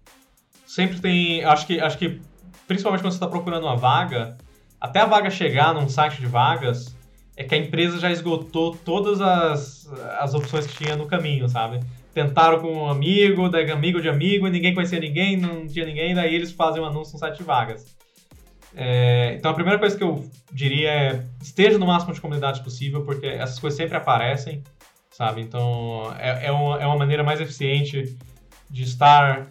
[SPEAKER 3] Sempre tem, acho que, acho que principalmente quando você está procurando uma vaga, até a vaga chegar num site de vagas, é que a empresa já esgotou todas as, as opções que tinha no caminho, sabe? Tentaram com um amigo, daí amigo de amigo, e ninguém conhecia ninguém, não tinha ninguém, daí eles fazem um anúncio no site de vagas. É, então a primeira coisa que eu diria é esteja no máximo de comunidades possível, porque essas coisas sempre aparecem, sabe? Então é, é, uma, é uma maneira mais eficiente de estar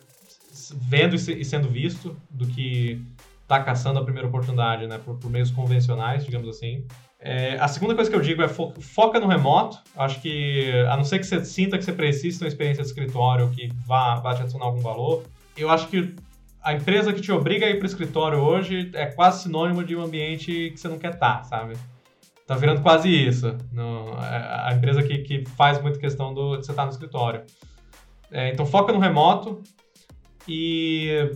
[SPEAKER 3] vendo e sendo visto do que estar tá caçando a primeira oportunidade, né? Por, por meios convencionais, digamos assim. É, a segunda coisa que eu digo é fo foca no remoto. Acho que, a não ser que você sinta que você precisa de uma experiência de escritório que vá, vá te adicionar algum valor, eu acho que a empresa que te obriga a ir para o escritório hoje é quase sinônimo de um ambiente que você não quer estar, tá, sabe? Tá virando quase isso. No, a, a empresa que, que faz muita questão do, de você estar no escritório. É, então foca no remoto e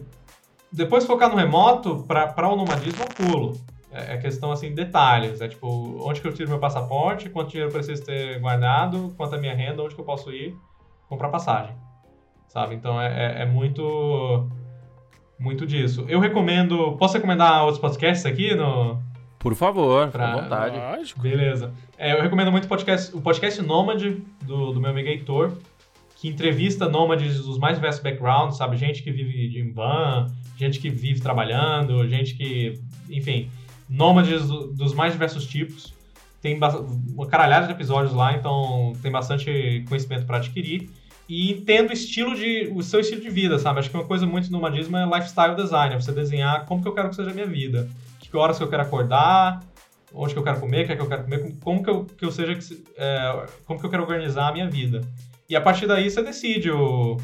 [SPEAKER 3] depois focar no remoto, para o nomadismo, eu pulo. É, é questão, assim, detalhes. É tipo, onde que eu tiro meu passaporte, quanto dinheiro eu preciso ter guardado, quanto é a minha renda, onde que eu posso ir comprar passagem. Sabe? Então é, é, é muito muito disso. Eu recomendo. Posso recomendar outros podcasts aqui no.
[SPEAKER 2] Por favor, pra, à vontade.
[SPEAKER 3] Lógico. Beleza. É, eu recomendo muito o podcast, o podcast Nômade, do, do meu amigo Heitor, que entrevista nômades dos mais diversos backgrounds, sabe? Gente que vive em van, gente que vive trabalhando, gente que, enfim, nômades do, dos mais diversos tipos. Tem uma caralhada de episódios lá, então tem bastante conhecimento para adquirir. E tendo o estilo de, o seu estilo de vida, sabe? Acho que uma coisa muito no nomadismo é lifestyle design, é você desenhar como que eu quero que seja a minha vida. Que horas que eu quero acordar, onde que eu quero comer, o que é que eu quero comer, como que eu, que eu seja, é, como que eu quero organizar a minha vida. E a partir daí você decide o,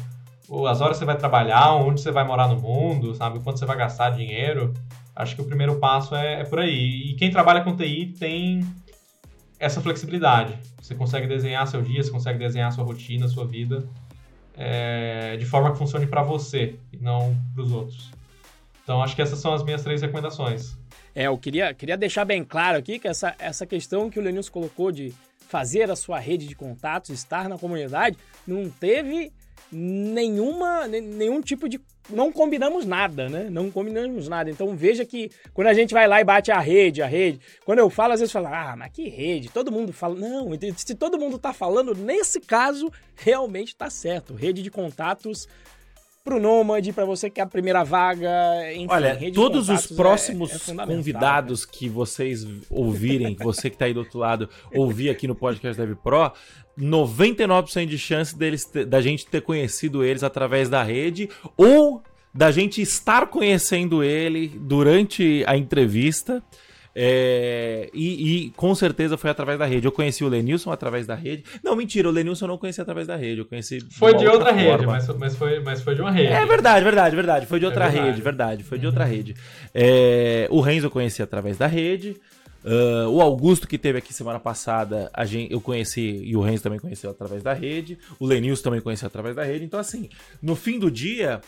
[SPEAKER 3] o, as horas que você vai trabalhar, onde você vai morar no mundo, sabe, quanto você vai gastar dinheiro. Acho que o primeiro passo é, é por aí. E quem trabalha com TI tem essa flexibilidade. Você consegue desenhar seu dia, você consegue desenhar sua rotina, sua vida, é, de forma que funcione para você e não para os outros. Então, acho que essas são as minhas três recomendações.
[SPEAKER 1] É, eu queria, queria deixar bem claro aqui que essa, essa questão que o Lenilson colocou de fazer a sua rede de contatos, estar na comunidade, não teve nenhuma, nenhum tipo de. Não combinamos nada, né? Não combinamos nada. Então veja que quando a gente vai lá e bate a rede, a rede, quando eu falo, às vezes fala, ah, mas que rede? Todo mundo fala. Não, se todo mundo tá falando, nesse caso, realmente tá certo. Rede de contatos pro Nômade, para você que é a primeira vaga, enfim,
[SPEAKER 2] Olha, todos os próximos é, é convidados né? que vocês ouvirem, você que tá aí do outro lado, ouvir aqui no podcast Dev Pro, 99% de chance deles da gente ter conhecido eles através da rede ou da gente estar conhecendo ele durante a entrevista. É, e, e, com certeza foi através da rede. Eu conheci o Lenilson através da rede. Não, mentira, o Lenilson eu não conheci através da rede. Eu conheci.
[SPEAKER 3] Foi de outra, outra rede, mas, mas, foi, mas foi de uma rede.
[SPEAKER 2] É verdade, verdade, verdade. Foi de é outra é rede, verdade. Foi de outra uhum. rede. É, o Renzo eu conheci através da rede. Uh, o Augusto, que teve aqui semana passada, a gente, eu conheci, e o Renzo também conheceu através da rede. O Lenilson também conheceu através da rede. Então, assim, no fim do dia,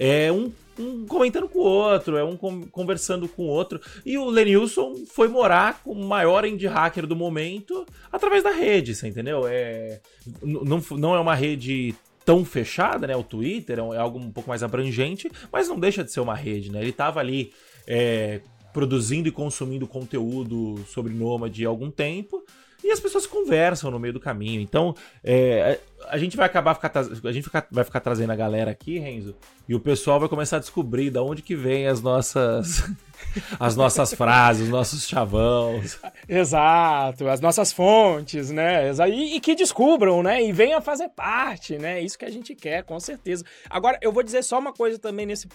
[SPEAKER 2] é um, um, comentando com o outro, é um conversando com o outro. E o Lenilson foi morar com o maior indie hacker do momento através da rede, você entendeu? É, não, não é uma rede tão fechada, né? O Twitter é, é algo um pouco mais abrangente, mas não deixa de ser uma rede, né? Ele tava ali é, produzindo e consumindo conteúdo sobre Nômade há algum tempo e as pessoas conversam no meio do caminho. Então, é, a gente vai acabar ficar, a gente vai ficar trazendo a galera aqui, Renzo, e o pessoal vai começar a descobrir da onde que vem as nossas as nossas frases, os nossos chavões.
[SPEAKER 1] Exato, as nossas fontes, né? E, e que descubram, né? E venham fazer parte, né? Isso que a gente quer, com certeza. Agora, eu vou dizer só uma coisa também nesse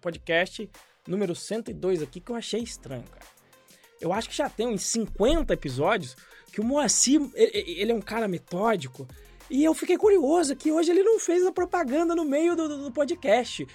[SPEAKER 1] podcast número 102 aqui que eu achei estranho, cara. Eu acho que já tem uns 50 episódios que o Moacir, ele é um cara metódico, e eu fiquei curioso que hoje ele não fez a propaganda no meio do, do podcast.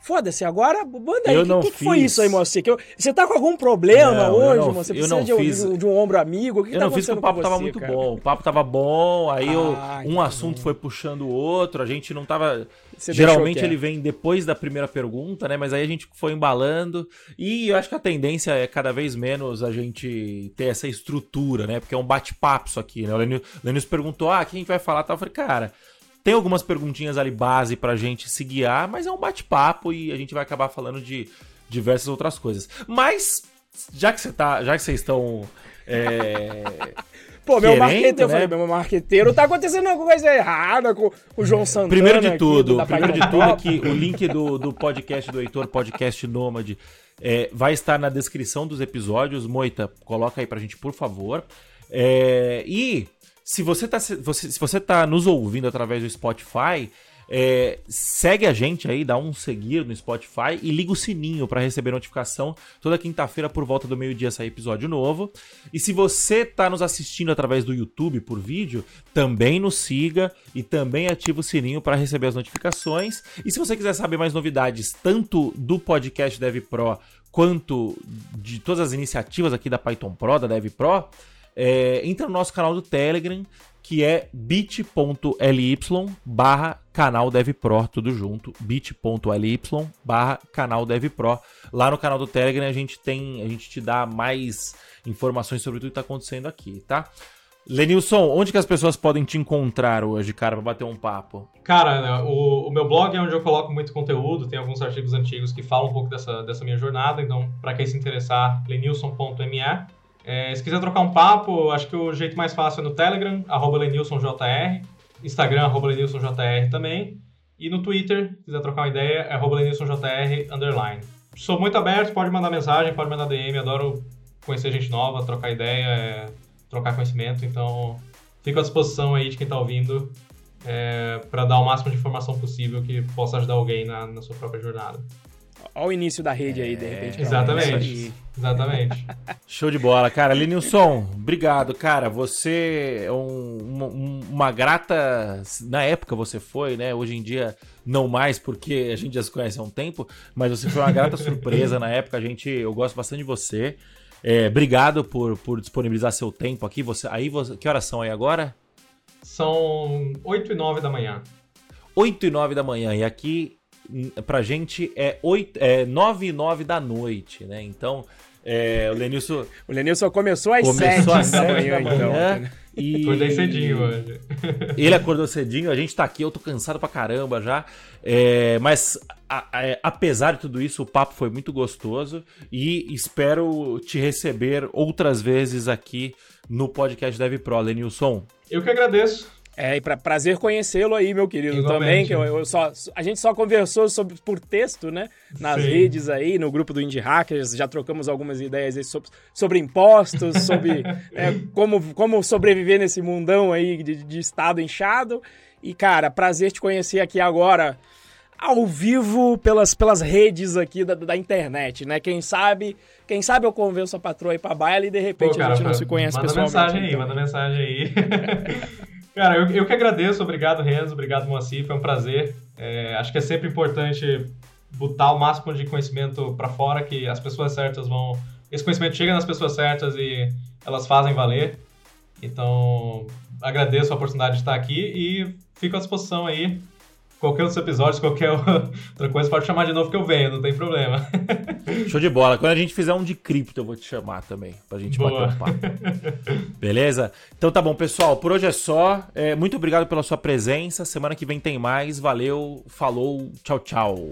[SPEAKER 1] Foda-se, agora, manda aí. O que, que, foi isso aí, Moacir? Você tá com algum problema não, hoje, não, Você precisa de, fiz... de, um ombro amigo? O que
[SPEAKER 2] eu
[SPEAKER 1] tá
[SPEAKER 2] não fiz porque o papo tava muito cara? bom. O papo tava bom, aí ah, eu, um assunto bom. foi puxando o outro, a gente não tava. Você Geralmente ele vem depois da primeira pergunta, né? Mas aí a gente foi embalando. E eu acho que a tendência é cada vez menos a gente ter essa estrutura, né? Porque é um bate-papo isso aqui, né? O Lenilson perguntou: ah, quem a gente vai falar? Eu falei, cara tem algumas perguntinhas ali base pra gente se guiar, mas é um bate-papo e a gente vai acabar falando de diversas outras coisas. Mas, já que você tá. Já que vocês estão. É...
[SPEAKER 1] Pô, meu marqueteiro, né? eu falei, meu marqueteiro, tá acontecendo alguma coisa errada com o João Santana.
[SPEAKER 2] Primeiro de tudo, aqui, primeiro de tudo é que o link do, do podcast do Heitor, podcast Nômade, é, vai estar na descrição dos episódios. Moita, coloca aí pra gente, por favor. É, e se você tá, se você, se você tá nos ouvindo através do Spotify, é, segue a gente aí, dá um seguir no Spotify e liga o sininho para receber notificação. Toda quinta-feira, por volta do meio-dia, sai episódio novo. E se você tá nos assistindo através do YouTube por vídeo, também nos siga e também ativa o sininho para receber as notificações. E se você quiser saber mais novidades, tanto do podcast Dev Pro quanto de todas as iniciativas aqui da Python Pro, da Dev Pro, é, entra no nosso canal do Telegram, que é bit.ly barra canal DevPro, tudo junto, bit.ly barra canal DevPro. Lá no canal do Telegram a gente tem, a gente te dá mais informações sobre tudo que está acontecendo aqui, tá? Lenilson, onde que as pessoas podem te encontrar hoje, cara, para bater um papo?
[SPEAKER 3] Cara, né, o, o, meu blog é onde eu coloco muito conteúdo, tem alguns artigos antigos que falam um pouco dessa, dessa minha jornada, então, para quem se interessar, lenilson.me. É, se quiser trocar um papo, acho que o jeito mais fácil é no Telegram, arroba lenilsonjr, Instagram, arroba lenilsonjr também. E no Twitter, se quiser trocar uma ideia, é lenilsonjr, underline. Sou muito aberto, pode mandar mensagem, pode mandar DM, adoro conhecer gente nova, trocar ideia, é, trocar conhecimento, então fico à disposição aí de quem está ouvindo é, para dar o máximo de informação possível que possa ajudar alguém na, na sua própria jornada.
[SPEAKER 1] Olha o início da rede aí, de repente.
[SPEAKER 3] Exatamente. Exatamente.
[SPEAKER 2] Show de bola, cara. Linilson, obrigado, cara. Você é um, uma, uma, grata. Na época você foi, né? Hoje em dia não mais, porque a gente já se conhece há um tempo, mas você foi uma grata surpresa na época. A gente, eu gosto bastante de você. É, obrigado por, por disponibilizar seu tempo aqui. Você, aí você, que horas são aí agora?
[SPEAKER 3] São 8 e 9 da manhã.
[SPEAKER 2] 8 e 9 da manhã. E aqui pra gente é, 8, é 9 e 9 da noite, né? Então, é, o Lenilson.
[SPEAKER 1] O Lenilson começou às começou 7 da manhã, da manhã então.
[SPEAKER 3] Né? E... Acordei cedinho hoje.
[SPEAKER 2] Ele acordou cedinho, a gente tá aqui, eu tô cansado pra caramba já. É, mas a, a, apesar de tudo isso, o papo foi muito gostoso e espero te receber outras vezes aqui no podcast Dev Pro, Lenilson.
[SPEAKER 3] Eu que agradeço.
[SPEAKER 1] É, e pra, prazer conhecê-lo aí, meu querido, Igualmente. também, que eu, eu, só, a gente só conversou sobre, por texto, né, nas Sim. redes aí, no grupo do Indie Hackers, já trocamos algumas ideias sobre, sobre impostos, sobre é, como, como sobreviver nesse mundão aí de, de estado inchado, e cara, prazer te conhecer aqui agora, ao vivo, pelas, pelas redes aqui da, da internet, né, quem sabe... Quem sabe eu convenço a patroa aí pra baila e de repente Pô, cara, a gente não se conhece
[SPEAKER 3] manda
[SPEAKER 1] pessoalmente.
[SPEAKER 3] Manda mensagem aí, manda mensagem aí. Cara, eu, eu que agradeço. Obrigado, Renzo. Obrigado, Moacir. Foi um prazer. É, acho que é sempre importante botar o máximo de conhecimento para fora, que as pessoas certas vão... Esse conhecimento chega nas pessoas certas e elas fazem valer. Então, agradeço a oportunidade de estar aqui e fico à disposição aí qualquer outro episódio, qualquer outra coisa, pode chamar de novo que eu venho, não tem problema.
[SPEAKER 2] Show de bola. Quando a gente fizer um de cripto, eu vou te chamar também, pra gente Boa. bater um papo. Beleza? Então tá bom, pessoal. Por hoje é só. É, muito obrigado pela sua presença. Semana que vem tem mais. Valeu, falou, tchau, tchau.